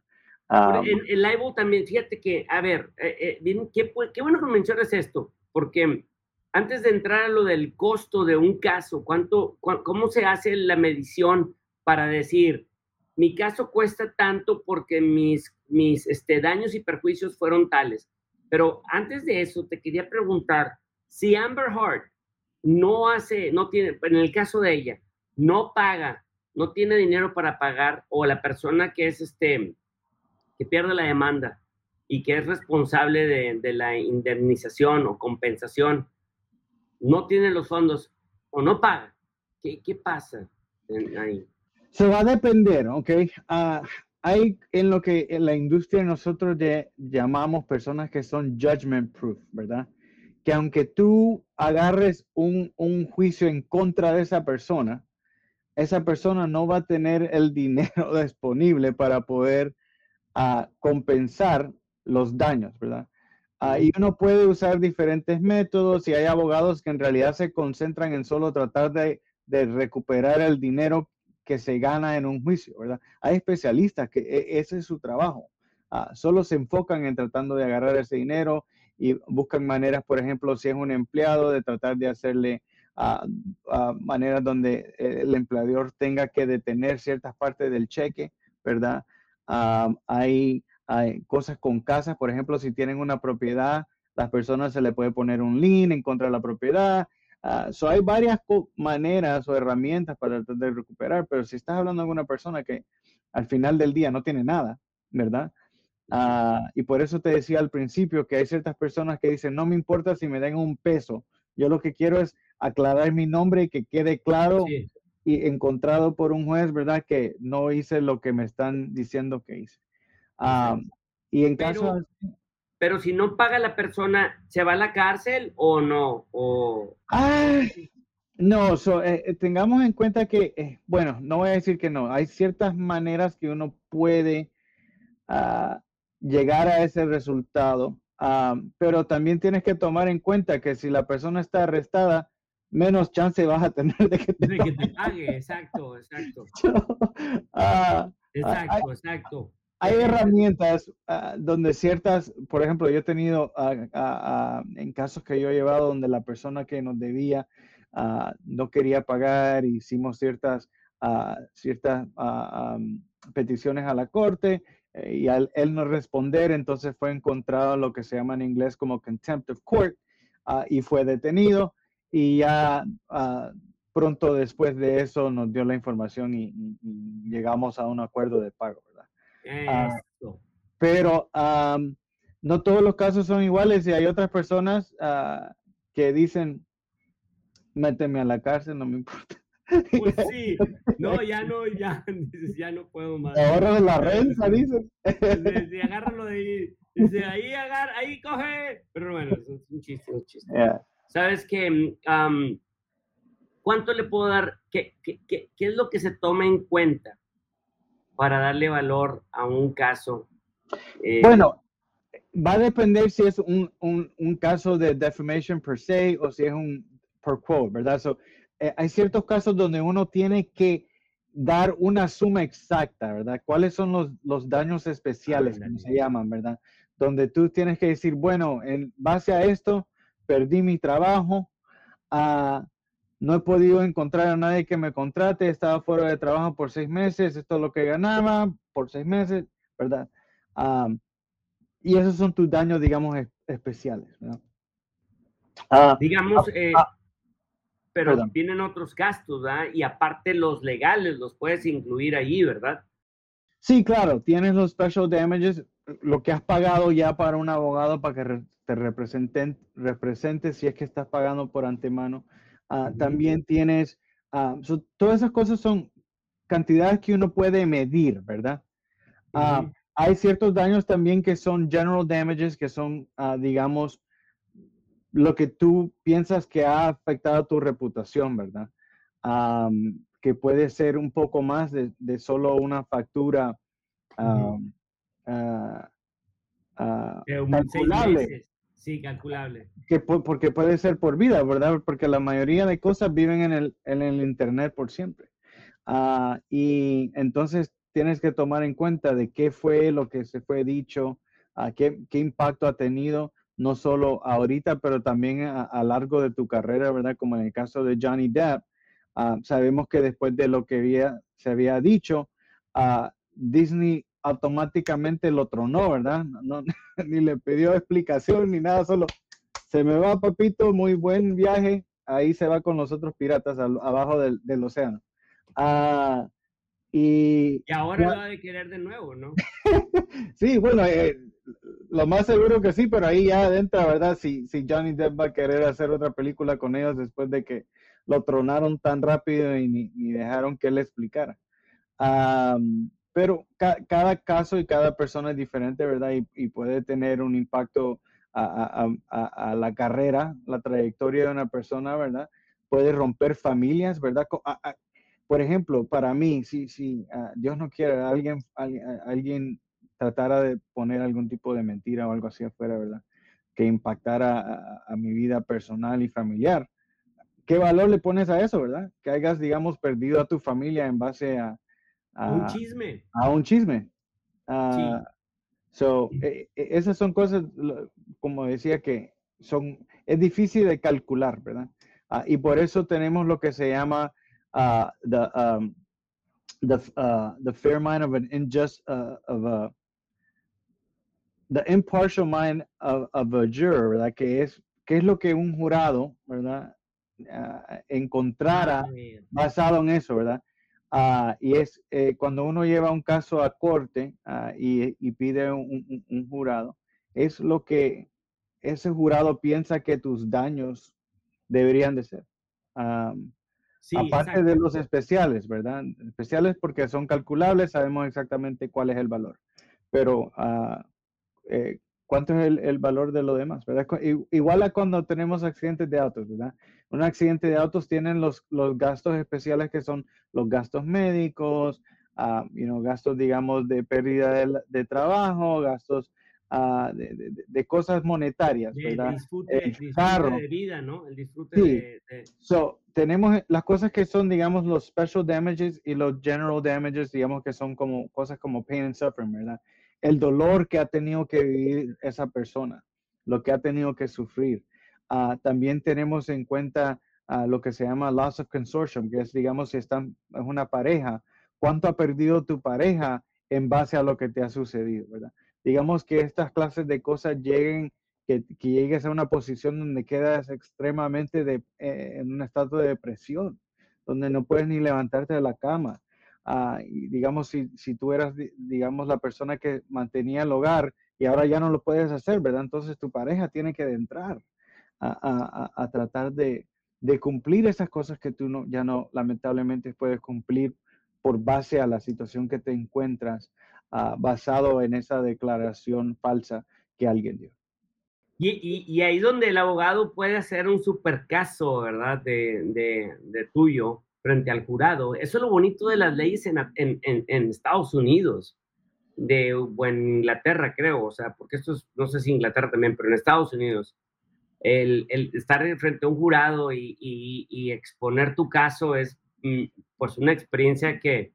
Speaker 1: En el live también, fíjate que, a ver, eh, eh, qué, qué, bueno que mencionas esto, porque antes de entrar a lo del costo de un caso, ¿cuánto, ¿cómo se hace la medición para decir, mi caso cuesta tanto porque mis, mis este, daños y perjuicios fueron tales? Pero antes de eso, te quería preguntar, si Amber Heard no hace, no tiene, en el caso de ella, no paga, no tiene dinero para pagar, o la persona que es este, que pierde la demanda y que es responsable de, la indemnización o compensación, no tiene los fondos o no paga, ¿qué, qué pasa ahí?
Speaker 2: Se va a depender, ¿ok? Ah, hay en lo que en la industria nosotros llamamos personas que son judgment proof, ¿verdad? Que aunque tú agarres un, un juicio en contra de esa persona, esa persona no va a tener el dinero disponible para poder a compensar los daños, ¿verdad? Ahí uno puede usar diferentes métodos y hay abogados que en realidad se concentran en solo tratar de, recuperar el dinero que se gana en un juicio, ¿verdad? Hay especialistas que e, ese es su trabajo. solo se enfocan en tratando de agarrar ese dinero y buscan maneras, por ejemplo, si es un empleado, de tratar de hacerle a maneras donde el empleador tenga que detener ciertas partes del cheque, ¿verdad? Hay, hay cosas con casas, por ejemplo, si tienen una propiedad, las personas se le puede poner un lien en contra de la propiedad. Uh, hay varias maneras o herramientas para tratar de recuperar, pero si estás hablando de una persona que al final del día no tiene nada, ¿verdad? Uh, y por eso te decía al principio que hay ciertas personas que dicen, no me importa si me den un peso, yo lo que quiero es aclarar mi nombre y que quede claro y encontrado por un juez, ¿verdad? Que no hice lo que me están diciendo que hice. Um, y en caso
Speaker 1: pero si no paga la persona, ¿se va a la cárcel o no? O...
Speaker 2: no, eh, eh, tengamos en cuenta que, eh, bueno, no voy a decir que no, hay ciertas maneras que uno puede ah, llegar a ese resultado, pero también tienes que tomar en cuenta que si la persona está arrestada, menos chance vas a tener de que
Speaker 1: te, que te pague. Exacto, exacto. Ah, exacto, exacto
Speaker 2: hay herramientas ah, donde ciertas, por ejemplo, yo he tenido ah, en casos que yo he llevado donde la persona que nos debía no quería pagar, hicimos ciertas, ciertas peticiones a la corte eh, y al él no responder, entonces fue encontrado lo que se llama en inglés como contempt of court y fue detenido y ya pronto después de eso nos dio la información y llegamos a un acuerdo de pago. Ah, pero no todos los casos son iguales y hay otras personas ah, que dicen, méteme a la cárcel, no me importa.
Speaker 1: Pues sí, no, ya no, ya, ya no puedo más.
Speaker 2: Ahora de la renta, dicen.
Speaker 1: Sí, agárralo de ahí. Dice, ahí agarra, ahí coge. Pero bueno, es un chiste, un chiste. Sabes que, ¿cuánto le puedo dar? ¿Qué, qué, qué, qué es lo que se toma en cuenta para darle valor a un caso?
Speaker 2: Eh, bueno, va a depender si es un, un, un, caso de defamation per se o si es un per quote, ¿verdad? So, eh, hay ciertos casos donde uno tiene que dar una suma exacta, ¿verdad? ¿Cuáles son los, los daños especiales, como se llaman, ¿verdad? Donde tú tienes que decir, bueno, en base a esto, perdí mi trabajo, uh, no he podido encontrar a nadie que me contrate, estaba fuera de trabajo por seis meses, esto es lo que ganaba por seis meses, ¿verdad? y esos son tus daños, digamos, especiales, ¿verdad?
Speaker 1: Ah, digamos, ah, eh, ah, pero también vienen otros gastos, ¿verdad? Y aparte los legales los puedes incluir ahí, ¿verdad?
Speaker 2: Sí, claro, tienes los special damages, lo que has pagado ya para un abogado para que te representen, represente si es que estás pagando por antemano. Ah, también tienes, ah, todas esas cosas son cantidades que uno puede medir, ¿verdad? Ah, hay ciertos daños también que son general damages, que son, digamos, lo que tú piensas que ha afectado tu reputación, ¿verdad? que puede ser un poco más de, solo una factura
Speaker 1: calculable. Sí, calculable.
Speaker 2: Que, porque puede ser por vida, ¿verdad? Porque la mayoría de cosas viven en el, en el Internet por siempre. Ah, y entonces tienes que tomar en cuenta de qué fue lo que se fue dicho, a qué, qué, impacto ha tenido, no solo ahorita, pero también a, a largo de tu carrera, ¿verdad? Como en el caso de Johnny Depp. Ah, sabemos que después de lo que había, se había dicho, uh, Disney automáticamente lo tronó, ¿verdad? No, ni le pidió explicación ni nada, solo se me va, papito, muy buen viaje. Ahí se va con los otros piratas abajo del, del océano. Ah, y,
Speaker 1: y, ahora lo va a querer de nuevo, ¿no?
Speaker 2: sí, bueno, eh, lo más seguro que sí, pero ahí ya adentro, ¿verdad? Si, si Johnny Depp va a querer hacer otra película con ellos después de que lo tronaron tan rápido y ni, ni dejaron que él explicara. Pero cada caso y cada persona es diferente, ¿verdad? Y, puede tener un impacto a, la carrera, la trayectoria de una persona, ¿verdad? Puede romper familias, ¿verdad? por ejemplo, para mí, si, si ah, Dios no quiere, alguien, alguien tratara de poner algún tipo de mentira o algo así afuera, ¿verdad? Que impactara a, mi vida personal y familiar. ¿Qué valor le pones a eso, verdad? Que hayas, digamos, perdido a tu familia en base a,
Speaker 1: a un chisme.
Speaker 2: A un chisme. Ah, So, eh, eh, esas son cosas, como decía, que son, es difícil de calcular, ¿verdad? Ah, y por eso tenemos lo que se llama uh, the, um, the, uh, the fair mind of an unjust, uh, of a, the impartial mind of, of, a juror, ¿verdad? Que es, que es lo que un jurado, ¿verdad? encontrara ah, basado en eso, ¿verdad? Uh, y es eh, cuando uno lleva un caso a corte uh, y, y, pide un, un, un, jurado, es lo que ese jurado piensa que tus daños deberían de ser. Um, sí, aparte de los especiales, ¿verdad? Especiales porque son calculables, sabemos exactamente cuál es el valor. Pero uh, eh, ¿cuánto es el, el, valor de lo demás? ¿verdad? Igual a cuando tenemos accidentes de autos, ¿verdad? un accidente de autos tienen los, los gastos especiales que son los gastos médicos, uh, you know, gastos, digamos, de pérdida de, de trabajo, gastos uh, de, de, de, cosas monetarias, ¿verdad?
Speaker 1: El disfrute, el disfrute de vida, ¿no? El disfrute sí. de,
Speaker 2: So, tenemos las cosas que son, digamos, los special damages y los general damages, digamos, que son como cosas como pain and suffering, ¿verdad? El dolor que ha tenido que vivir esa persona, lo que ha tenido que sufrir. Uh, también tenemos en cuenta uh, lo que se llama loss of consortium, que es, digamos, si están, es una pareja, cuánto ha perdido tu pareja en base a lo que te ha sucedido. Digamos que estas clases de cosas lleguen, que, que llegues a una posición donde quedas extremadamente eh, en un estado de depresión, donde no puedes ni levantarte de la cama. Y digamos, si, si tú eras, digamos, la persona que mantenía el hogar y ahora ya no lo puedes hacer, ¿verdad? Entonces tu pareja tiene que entrar a, a, tratar de, de, cumplir esas cosas que tú no, ya no lamentablemente puedes cumplir por base a la situación que te encuentras, uh, basado en esa declaración falsa que alguien dio.
Speaker 1: Y, y, y, ahí donde el abogado puede hacer un super caso, ¿verdad? De, de, tuyo frente al jurado. Eso es lo bonito de las leyes en, en, en Estados Unidos, de o en Inglaterra, creo, o sea, porque esto es, no sé si Inglaterra también, pero en Estados Unidos el, el estar frente a un jurado y, y, y, exponer tu caso es mm, pues una experiencia que,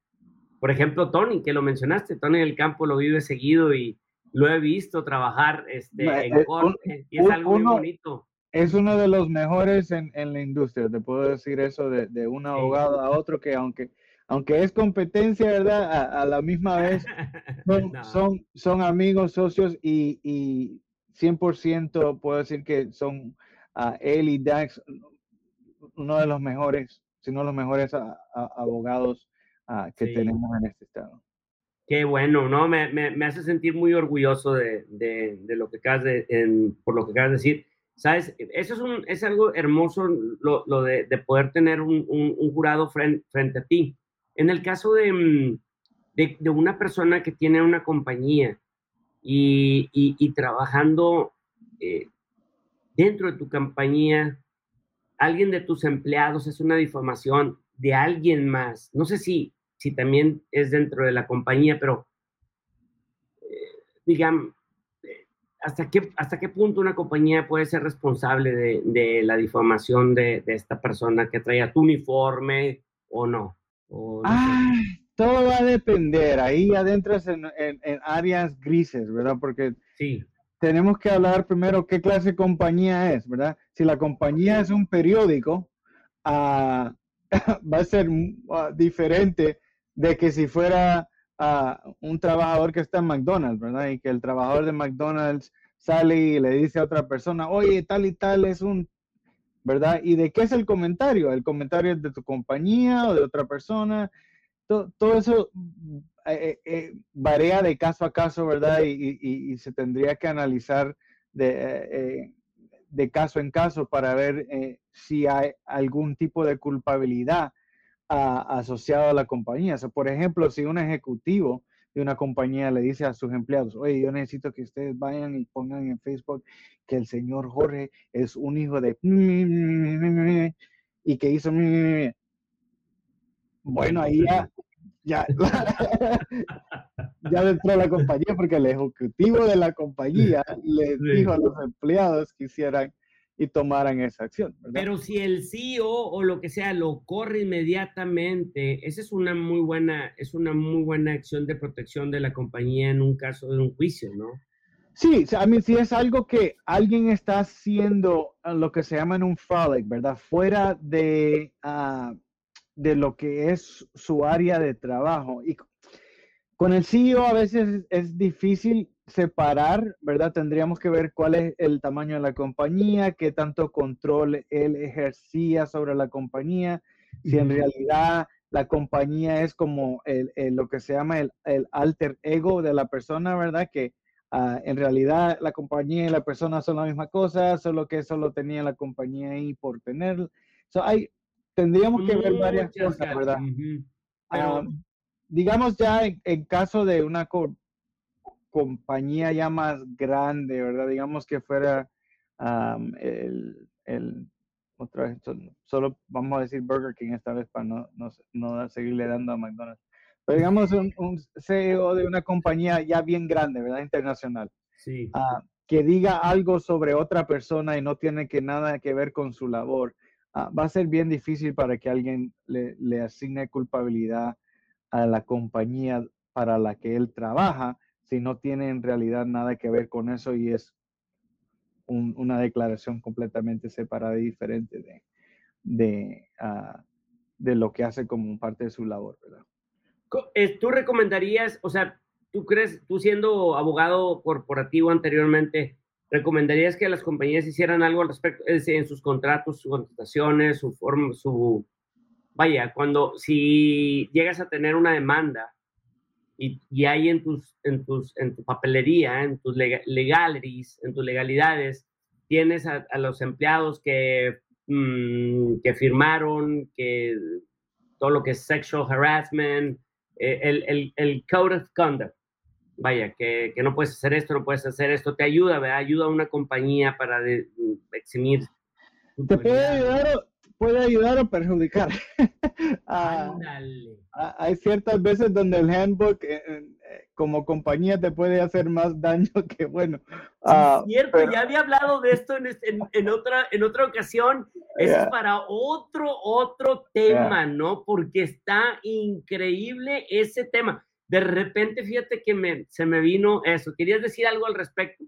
Speaker 1: por ejemplo, Tony, que lo mencionaste, Tony del campo lo vive seguido y lo he visto trabajar este, en corte y es algo muy bonito.
Speaker 2: Es uno de los mejores en, en, la industria, te puedo decir eso de, de un abogado a otro que aunque aunque es competencia, ¿verdad? A, a la misma vez son, no. son, son, amigos, socios y, y 100% puedo decir que son uh, él y Dax uno de los mejores, si no los mejores a, a, abogados uh, que sí. tenemos en este estado.
Speaker 1: Qué bueno, ¿no? Me, me, me hace sentir muy orgulloso de, de, de lo que acabas de, en, por lo que acabas de decir. ¿Sabes? Eso es, algo hermoso, lo, de, de, poder tener un, jurado frente, a ti. En el caso de, de, una persona que tiene una compañía, y, trabajando eh, dentro de tu compañía, alguien de tus empleados es una difamación de alguien más. No sé si, también es dentro de la compañía, pero eh, digamos, ¿hasta qué, ¿hasta qué punto una compañía puede ser responsable de, de la difamación de, de, esta persona que traía tu uniforme o no? O no
Speaker 2: ah, todo va a depender. Ahí adentro en, en, en, áreas grises, ¿verdad? Porque
Speaker 1: sí.
Speaker 2: tenemos que hablar primero qué clase de compañía es, ¿verdad? Si la compañía es un periódico, uh, va a ser uh, diferente de que si fuera uh, un trabajador que está en McDonald's, ¿verdad? Y que el trabajador de McDonald's sale y le dice a otra persona, oye, tal y tal es un, ¿verdad? ¿Y de qué es el comentario? ¿El comentario es de tu compañía o de otra persona? todo, todo eso eh, eh, varía de caso a caso, ¿verdad? Y, y, se tendría que analizar de, eh, de, caso en caso para ver eh, si hay algún tipo de culpabilidad a, asociado a la compañía. O sea, por ejemplo, si un ejecutivo de una compañía le dice a sus empleados, oye, yo necesito que ustedes vayan y pongan en Facebook que el señor Jorge es un hijo de... y que hizo bueno, ahí ya, ya, ya dentro de la compañía, porque el ejecutivo de la compañía le sí. dijo a los empleados que hicieran y tomaran esa acción.
Speaker 1: Pero si el CEO o lo que sea lo corre inmediatamente, esa es una muy buena, es una muy buena acción de protección de la compañía en un caso de un juicio, ¿no?
Speaker 2: Sí, a mí si es algo que alguien está haciendo ah, lo que se llama en un frolic, ¿verdad? Fuera de, ah, de lo que es su área de trabajo. Y con el CEO a veces es difícil separar, ¿verdad? Tendríamos que ver cuál es el tamaño de la compañía, qué tanto control él ejercía sobre la compañía, si en realidad la compañía es como el, lo que se llama el, alter ego de la persona, ¿verdad? Que ah, en realidad la compañía y la persona son la misma cosa, solo que solo tenía la compañía ahí por tener. So hay, tendríamos que ver varias cosas, ¿verdad? Ah, digamos ya en, caso de una compañía ya más grande, ¿verdad? Digamos que fuera el, el, otra vez, solo vamos a decir Burger King esta vez para no, no, no seguirle dando a McDonald's. Pero digamos un, un, CEO de una compañía ya bien grande, ¿verdad? Internacional.
Speaker 1: Sí.
Speaker 2: Ah, que diga algo sobre otra persona y no tiene que nada que ver con su labor, ah, va a ser bien difícil para que alguien le, le asigne culpabilidad a la compañía para la que él trabaja si no tiene en realidad nada que ver con eso y es una declaración completamente separada y diferente de, de, ah, de, lo que hace como parte de su labor, ¿verdad?
Speaker 1: Eh, ¿Tú recomendarías, o sea, tú crees, tú siendo abogado corporativo anteriormente, recomendarías que las compañías hicieran algo al respecto, en sus contratos, sus contrataciones, su forma, su, vaya, cuando si llegas a tener una demanda y, y hay en tus, en tus, en tu papelería, en tus legalities, en tus legalidades, tienes a, los empleados que, mm, que firmaron, que todo lo que es sexual harassment, eh, el, el, el, code of conduct, vaya, que, que, no puedes hacer esto, no puedes hacer esto, te ayuda, ¿verdad? Ayuda a una compañía para de, eximir.
Speaker 2: Te puede ayudar, puede ayudar o perjudicar. Ah, ah, hay ciertas veces donde el handbook eh, eh, como compañía te puede hacer más daño que bueno.
Speaker 1: Ah, cierto, ya había hablado de esto en, en, otra, en otra ocasión. Eso es para otro, otro tema, ¿no? Porque está increíble ese tema. De repente, fíjate que me, se me vino eso. ¿Querías decir algo al respecto?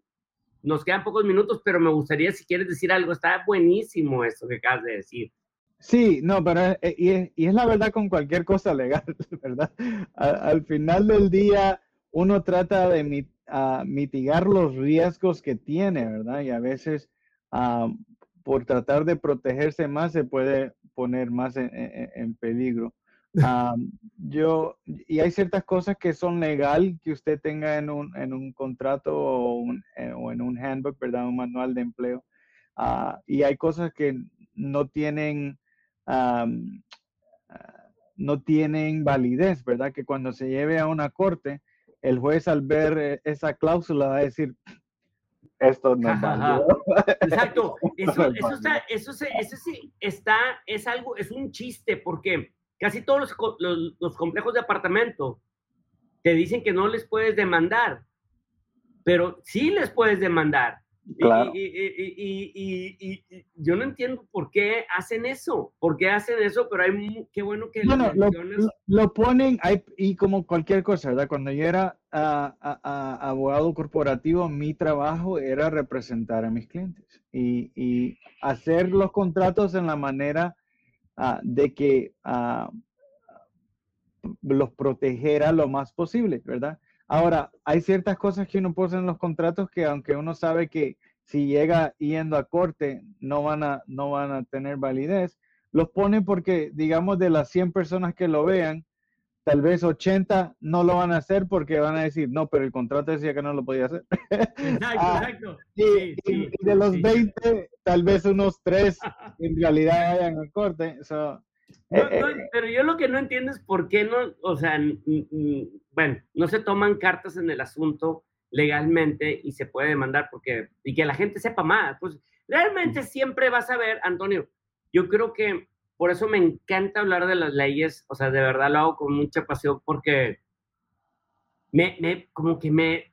Speaker 1: Nos quedan pocos minutos, pero me gustaría si quieres decir algo. Está buenísimo esto que acabas de decir.
Speaker 2: Sí, no, pero eh, y es, la verdad con cualquier cosa legal, ¿verdad? al final del día uno trata de mitigar los riesgos que tiene, ¿verdad? Y a veces ah, por tratar de protegerse más se puede poner más en, peligro. Ah, yo, y hay ciertas cosas que son legal que usted tenga en un, en un contrato o, eh, o, en un handbook, ¿verdad? Un manual de empleo. Ah, y hay cosas que no tienen Ah, no tienen validez, ¿verdad? Que cuando se lleve a una corte, el juez al ver eh, esa cláusula va a decir, esto no es
Speaker 1: Exacto, eso, eso, está, eso, eso sí está, es algo, es un chiste, porque casi todos los, los, los complejos de apartamento te dicen que no les puedes demandar, pero sí les puedes demandar. Y, yo no entiendo por qué hacen eso, por qué hacen eso, pero hay qué bueno que
Speaker 2: bueno, lo, lo, ponen y como cualquier cosa, ¿verdad? Cuando yo era abogado corporativo, mi trabajo era representar a mis clientes y, hacer los contratos en la manera ah, de que ah, los protegiera lo más posible, ¿verdad? Ahora, hay ciertas cosas que uno pone en los contratos que aunque uno sabe que si llega yendo a corte no van a, no van a tener validez, los pone porque, digamos, de las 100 personas que lo vean, tal vez 80 no lo van a hacer porque van a decir, no, pero el contrato decía que no lo podía hacer.
Speaker 1: Exacto, ah, exacto.
Speaker 2: Y, de los 20, tal vez unos 3 en realidad vayan a corte.
Speaker 1: Eh, eh, pero yo lo que no entiendo es por qué no, o sea, bueno, no se toman cartas en el asunto legalmente y se puede demandar porque, y que la gente sepa más. Pues realmente siempre vas a ver, Antonio, yo creo que por eso me encanta hablar de las leyes, o sea, de verdad lo hago con mucha pasión porque me, me como que me,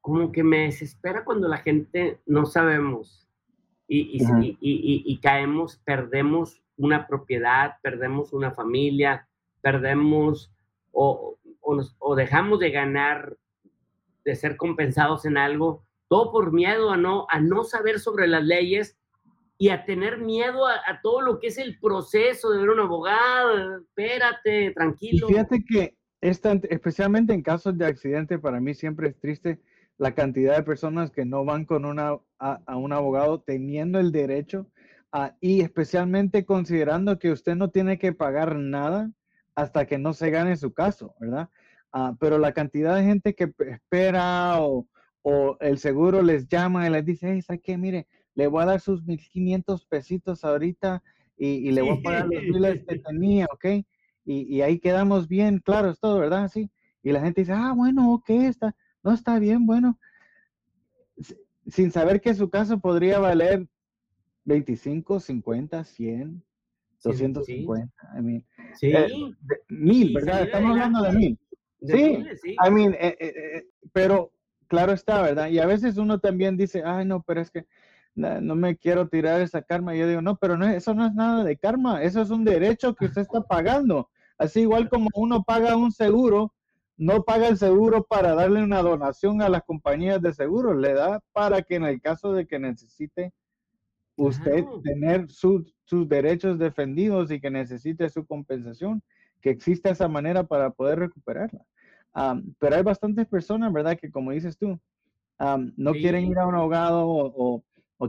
Speaker 1: como que me desespera cuando la gente no sabemos y, y, caemos, perdemos una propiedad, perdemos una familia, perdemos o, o, dejamos de ganar, de ser compensados en algo, todo por miedo a no, a no saber sobre las leyes y a tener miedo a, todo lo que es el proceso de ver un abogado, espérate, tranquilo.
Speaker 2: fíjate que esta, especialmente en casos de accidente, para mí siempre es triste la cantidad de personas que no van con una, a, un abogado teniendo el derecho y especialmente considerando que usted no tiene que pagar nada hasta que no se gane su caso, ¿verdad? Ah, pero la cantidad de gente que espera o, o, el seguro les llama y les dice, hey, ¿sabe qué? Mire, le voy a dar sus 1500 pesitos ahorita y, le voy a pagar los miles que tenía, ¿ok? Y, y, ahí quedamos bien, claro, es todo, ¿verdad? Sí. Y la gente dice, ah, bueno, ok, está, no está bien, bueno. Sin saber que su caso podría valer 25, 50, 100, 250. I mean, sí. Eh, mil, ¿verdad? Estamos hablando de mil. sí, sí. I mean, eh, eh, pero claro está, ¿verdad? Y a veces uno también dice, ay, no, pero es que no, me quiero tirar esa karma. Y yo digo, no, pero no, eso no es nada de karma, eso es un derecho que usted está pagando. Así igual como uno paga un seguro, no paga el seguro para darle una donación a las compañías de seguro, le da para que en el caso de que necesite usted tener sus derechos defendidos y que necesite su compensación, que exista esa manera para poder recuperarla. pero hay bastantes personas, ¿verdad? Que como dices tú, no quieren ir a un abogado o,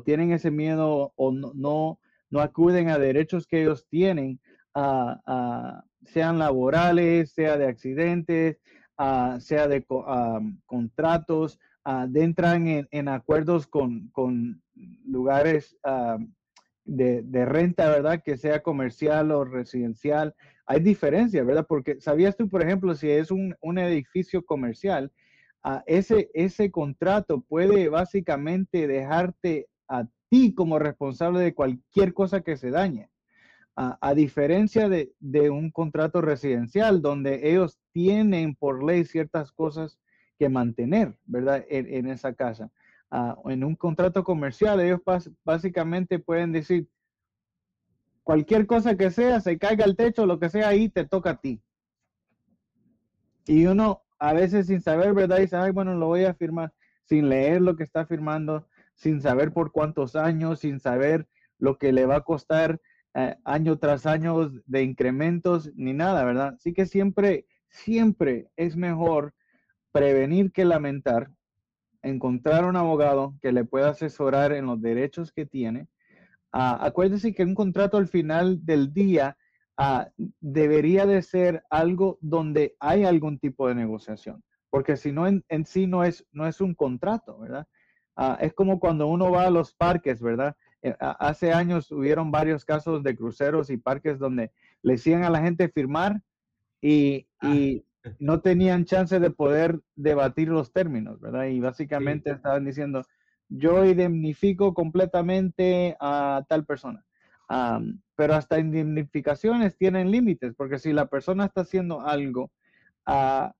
Speaker 2: tienen ese miedo o no, no, acuden a derechos que ellos tienen, sean laborales, sea de accidentes, sea de contratos, entran en, acuerdos con, con lugares ah, de, de, renta, ¿verdad? Que sea comercial o residencial. Hay diferencias, ¿verdad? Porque sabías tú, por ejemplo, si es un, un edificio comercial, uh, ese, ese contrato puede básicamente dejarte a ti como responsable de cualquier cosa que se dañe. Uh, a diferencia de, de, un contrato residencial, donde ellos tienen por ley ciertas cosas que mantener, ¿verdad? En, en esa casa en un contrato comercial, ellos básicamente pueden decir, cualquier cosa que sea, se caiga el techo, lo que sea ahí, te toca a ti. Y uno a veces sin saber, ¿verdad? Dice, ay, bueno, lo voy a firmar, sin leer lo que está firmando, sin saber por cuántos años, sin saber lo que le va a costar eh, año tras año de incrementos, ni nada, ¿verdad? Así que siempre, siempre es mejor prevenir que lamentar encontrar un abogado que le pueda asesorar en los derechos que tiene. Uh, acuérdese que un contrato al final del día ah, debería de ser algo donde hay algún tipo de negociación, porque si no en, sí no es, no es un contrato, ¿verdad? Ah, es como cuando uno va a los parques, ¿verdad? Eh, hace años hubieron varios casos de cruceros y parques donde le decían a la gente firmar y, y no tenían chance de poder debatir los términos, ¿verdad? Y básicamente estaban diciendo, yo indemnifico completamente a tal persona. pero hasta indemnificaciones tienen límites, porque si la persona está haciendo algo a,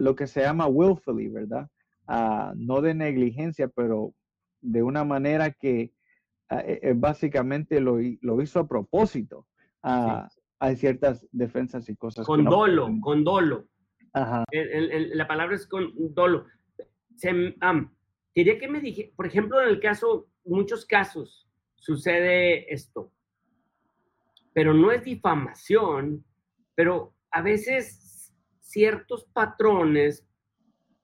Speaker 2: lo que se llama willfully, ¿verdad? No de negligencia, pero de una manera que e, básicamente lo, hizo a propósito hay ciertas defensas y cosas.
Speaker 1: Con dolo, con dolo. Ajá. la palabra es con dolo. Se, quería que me dije, por ejemplo, en el caso, muchos casos sucede esto, pero no es difamación, pero a veces ciertos patrones,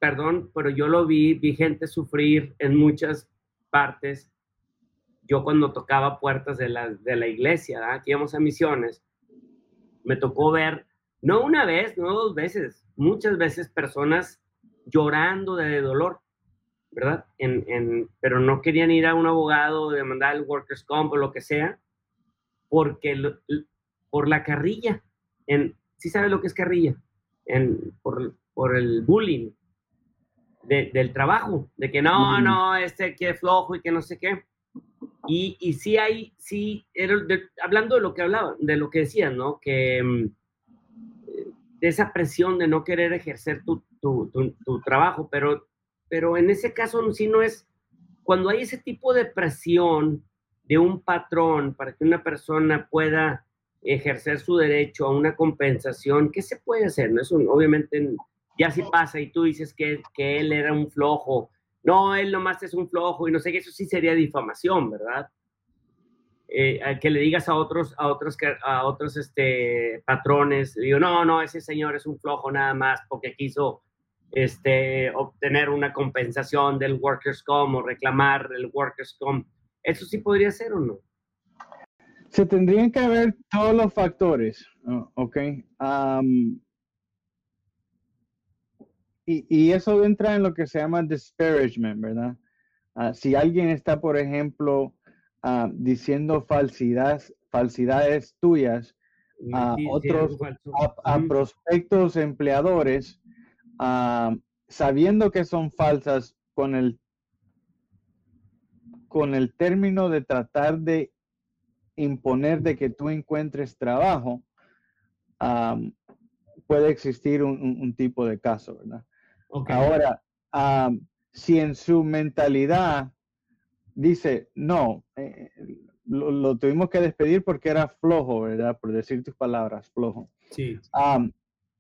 Speaker 1: perdón, pero yo lo vi, vi gente sufrir en muchas partes. Yo cuando tocaba puertas de la, de la iglesia, aquí íbamos a misiones, me tocó ver, no una vez, no dos veces, muchas veces personas llorando de dolor, ¿verdad? En, pero no querían ir a un abogado, demandar el workers' comp o lo que sea, porque por la carrilla, en, ¿sí sabes lo que es carrilla? En, por, el bullying del trabajo, de que no, no, este que flojo y que no sé qué. Y, y sí hay, sí, hablando de lo que hablaba, de lo que decían, ¿no? Que mm, de esa presión de no querer ejercer tu, tu, tu, trabajo, pero, pero en ese caso sí no es, cuando hay ese tipo de presión de un patrón para que una persona pueda ejercer su derecho a una compensación, ¿qué se puede hacer? No es obviamente, ya si pasa y tú dices que, que él era un flojo, no, él nomás es un flojo y no sé qué, eso sí sería difamación, ¿verdad? Eh, que le digas a otros, a otros, a otros este, patrones, digo, no, no, ese señor es un flojo nada más porque quiso este, obtener una compensación del workers' comp o reclamar el workers' comp. ¿Eso sí podría ser o no?
Speaker 2: Se tendrían que ver todos los factores, ¿ok? Y, y, eso entra en lo que se llama disparagement, ¿verdad? Ah, si alguien está, por ejemplo, uh, diciendo falsidades, falsidades tuyas a otros, a, prospectos empleadores, sabiendo que son falsas con el, con el término de tratar de imponer de que tú encuentres trabajo, um, puede existir un, un, tipo de caso, ¿verdad? Ahora, um, si en su mentalidad dice, no, eh, lo, tuvimos que despedir porque era flojo, ¿verdad? Por decir tus palabras, flojo.
Speaker 1: Sí.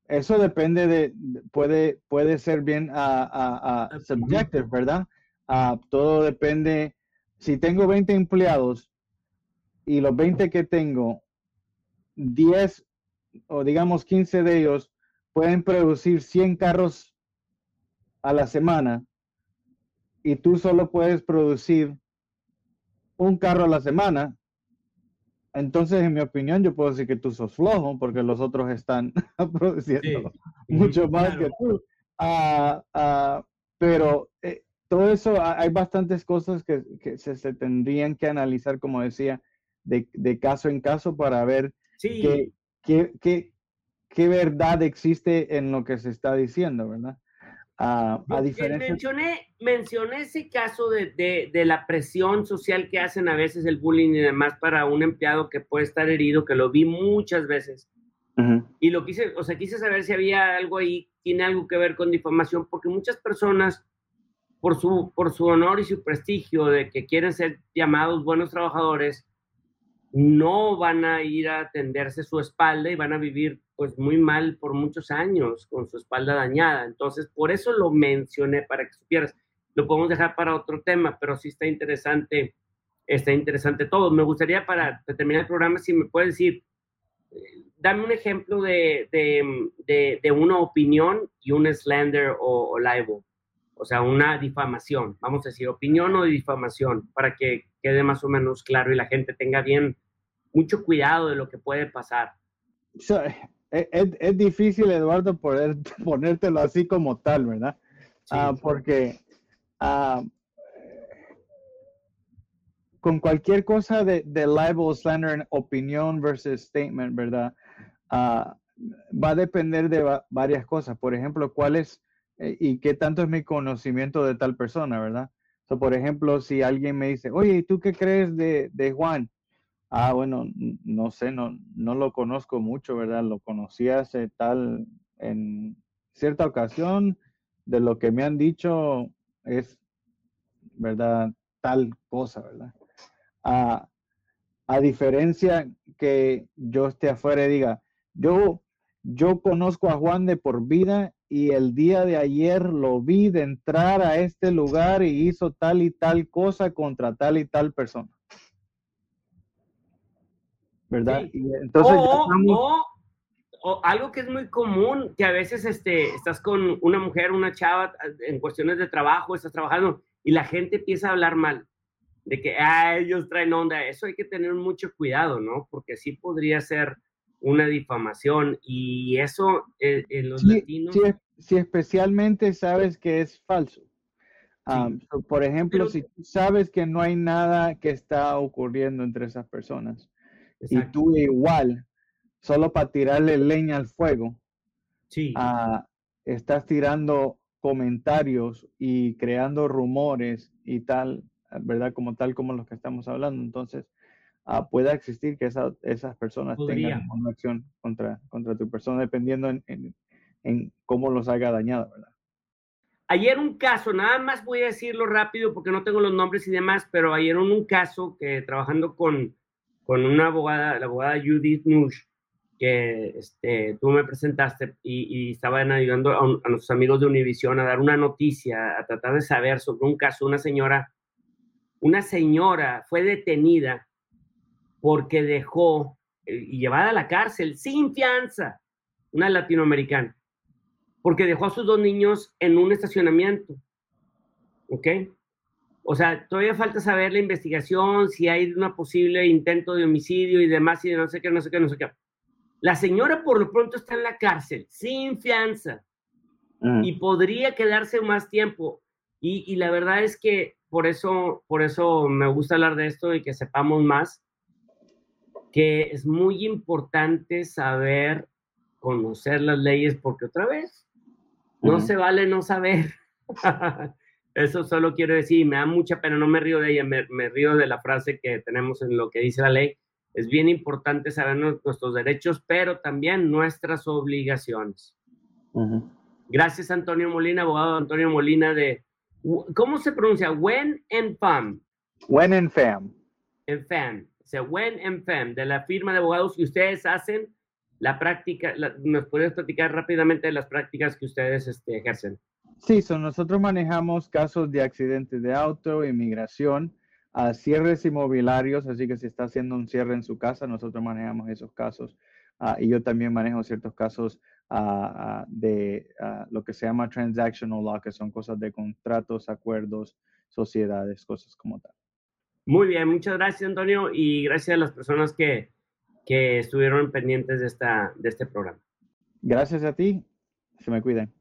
Speaker 2: eso depende de, puede, puede ser bien a, a, subjective, ¿verdad? todo depende, si tengo 20 empleados y los 20 que tengo, 10 o digamos 15 de ellos pueden producir 100 carros a la semana y tú solo puedes producir un carro a la semana, entonces, en mi opinión, yo puedo decir que tú sos flojo porque los otros están produciendo mucho más que tú. Ah, ah, pero eh, todo eso, hay bastantes cosas que, se, tendrían que analizar, como decía, de, caso en caso para ver qué, qué verdad existe en lo que se está diciendo, ¿verdad?
Speaker 1: A diferencia... mencioné, mencioné ese caso de, de, la presión social que hacen a veces el bullying y demás para un empleado que puede estar herido, que lo vi muchas veces. Y lo quise, o sea, quise saber si había algo ahí, tiene algo que ver con difamación, porque muchas personas, por su, por su honor y su prestigio de que quieren ser llamados buenos trabajadores, no van a ir a atenderse su espalda y van a vivir pues muy mal por muchos años con su espalda dañada. Entonces, por eso lo mencioné para que supieras. Lo podemos dejar para otro tema, pero sí está interesante, está interesante todo. Me gustaría para terminar el programa, si me puedes decir, dame un ejemplo de, de, de, una opinión y un slander o, o libel. O sea, una difamación, vamos a decir, opinión o difamación, para que quede más o menos claro y la gente tenga bien mucho cuidado de lo que puede pasar.
Speaker 2: es, es, difícil, Eduardo, poder ponértelo así como tal, ¿verdad? Ah, porque ah, con cualquier cosa de, de libel, slander, opinión versus statement, ¿verdad? Ah, va a depender de varias cosas. Por ejemplo, cuál es eh, y qué tanto es mi conocimiento de tal persona, ¿verdad? So, por ejemplo, si alguien me dice, oye, ¿y tú qué crees de, de Juan? Ah, bueno, no sé, no, no lo conozco mucho, ¿verdad? Lo conocí hace tal, en cierta ocasión, de lo que me han dicho es, ¿verdad? Tal cosa, ¿verdad? A diferencia que yo esté afuera y diga, yo, yo conozco a Juan de por vida y el día de ayer lo vi de entrar a este lugar y hizo tal y tal cosa contra tal y tal persona. ¿Verdad?
Speaker 1: entonces o, algo que es muy común, que a veces este, estás con una mujer, una chava en cuestiones de trabajo, estás trabajando y la gente empieza a hablar mal de que ah, ellos traen onda. Eso hay que tener mucho cuidado, ¿no? Porque sí podría ser una difamación y eso eh, en los latinos...
Speaker 2: Si, especialmente sabes que es falso. por ejemplo, si tú sabes que no hay nada que está ocurriendo entre esas personas y tú igual, solo para tirarle leña al fuego. Ah, estás tirando comentarios y creando rumores y tal, ¿verdad? Como tal como los que estamos hablando. Entonces, uh, pueda existir que esas personas tengan una acción contra, contra tu persona, dependiendo en, en, cómo los haya dañado, ¿verdad?
Speaker 1: ayer un caso, nada más voy a decirlo rápido porque no tengo los nombres y demás, pero ayer un, un caso que trabajando con, con una abogada, la abogada Judith Nush, que este, tú me presentaste y, y estaban ayudando a, a, nuestros amigos de Univision a dar una noticia, a tratar de saber sobre un caso, una señora, una señora fue detenida porque dejó eh, y llevada a la cárcel sin fianza, una latinoamericana, porque dejó a sus dos niños en un estacionamiento. ¿Ok? O sea, todavía falta saber la investigación, si hay una posible intento de homicidio y demás, y de no sé qué, no sé qué, no sé qué. La señora por lo pronto está en la cárcel, sin fianza, mm. y podría quedarse más tiempo. Y, y, la verdad es que por eso, por eso me gusta hablar de esto y que sepamos más, que es muy importante saber conocer las leyes, porque otra vez, no se vale no saber. eso solo quiero decir, me da mucha pena, no me río de ella, me, me río de la frase que tenemos en lo que dice la ley es bien importante saber nuestros derechos, pero también nuestras obligaciones. Gracias, Antonio Molina, abogado Antonio Molina de... ¿Cómo se pronuncia? When and Fam.
Speaker 2: When and Fam.
Speaker 1: En Fam. When and Fam, de la firma de abogados que ustedes hacen la práctica. ¿Nos puedes platicar rápidamente de las prácticas que ustedes este, ejercen?
Speaker 2: Sí, so nosotros manejamos casos de accidentes de auto, inmigración, a cierres inmobiliarios, así que si está haciendo un cierre en su casa, nosotros manejamos esos casos. Uh, y yo también manejo ciertos casos uh, de lo que se llama transactional law, que son cosas de contratos, acuerdos, sociedades, cosas como tal.
Speaker 1: Muy bien, muchas gracias Antonio y gracias a las personas que, que estuvieron pendientes de, esta, de este programa.
Speaker 2: Gracias a ti, se me cuiden.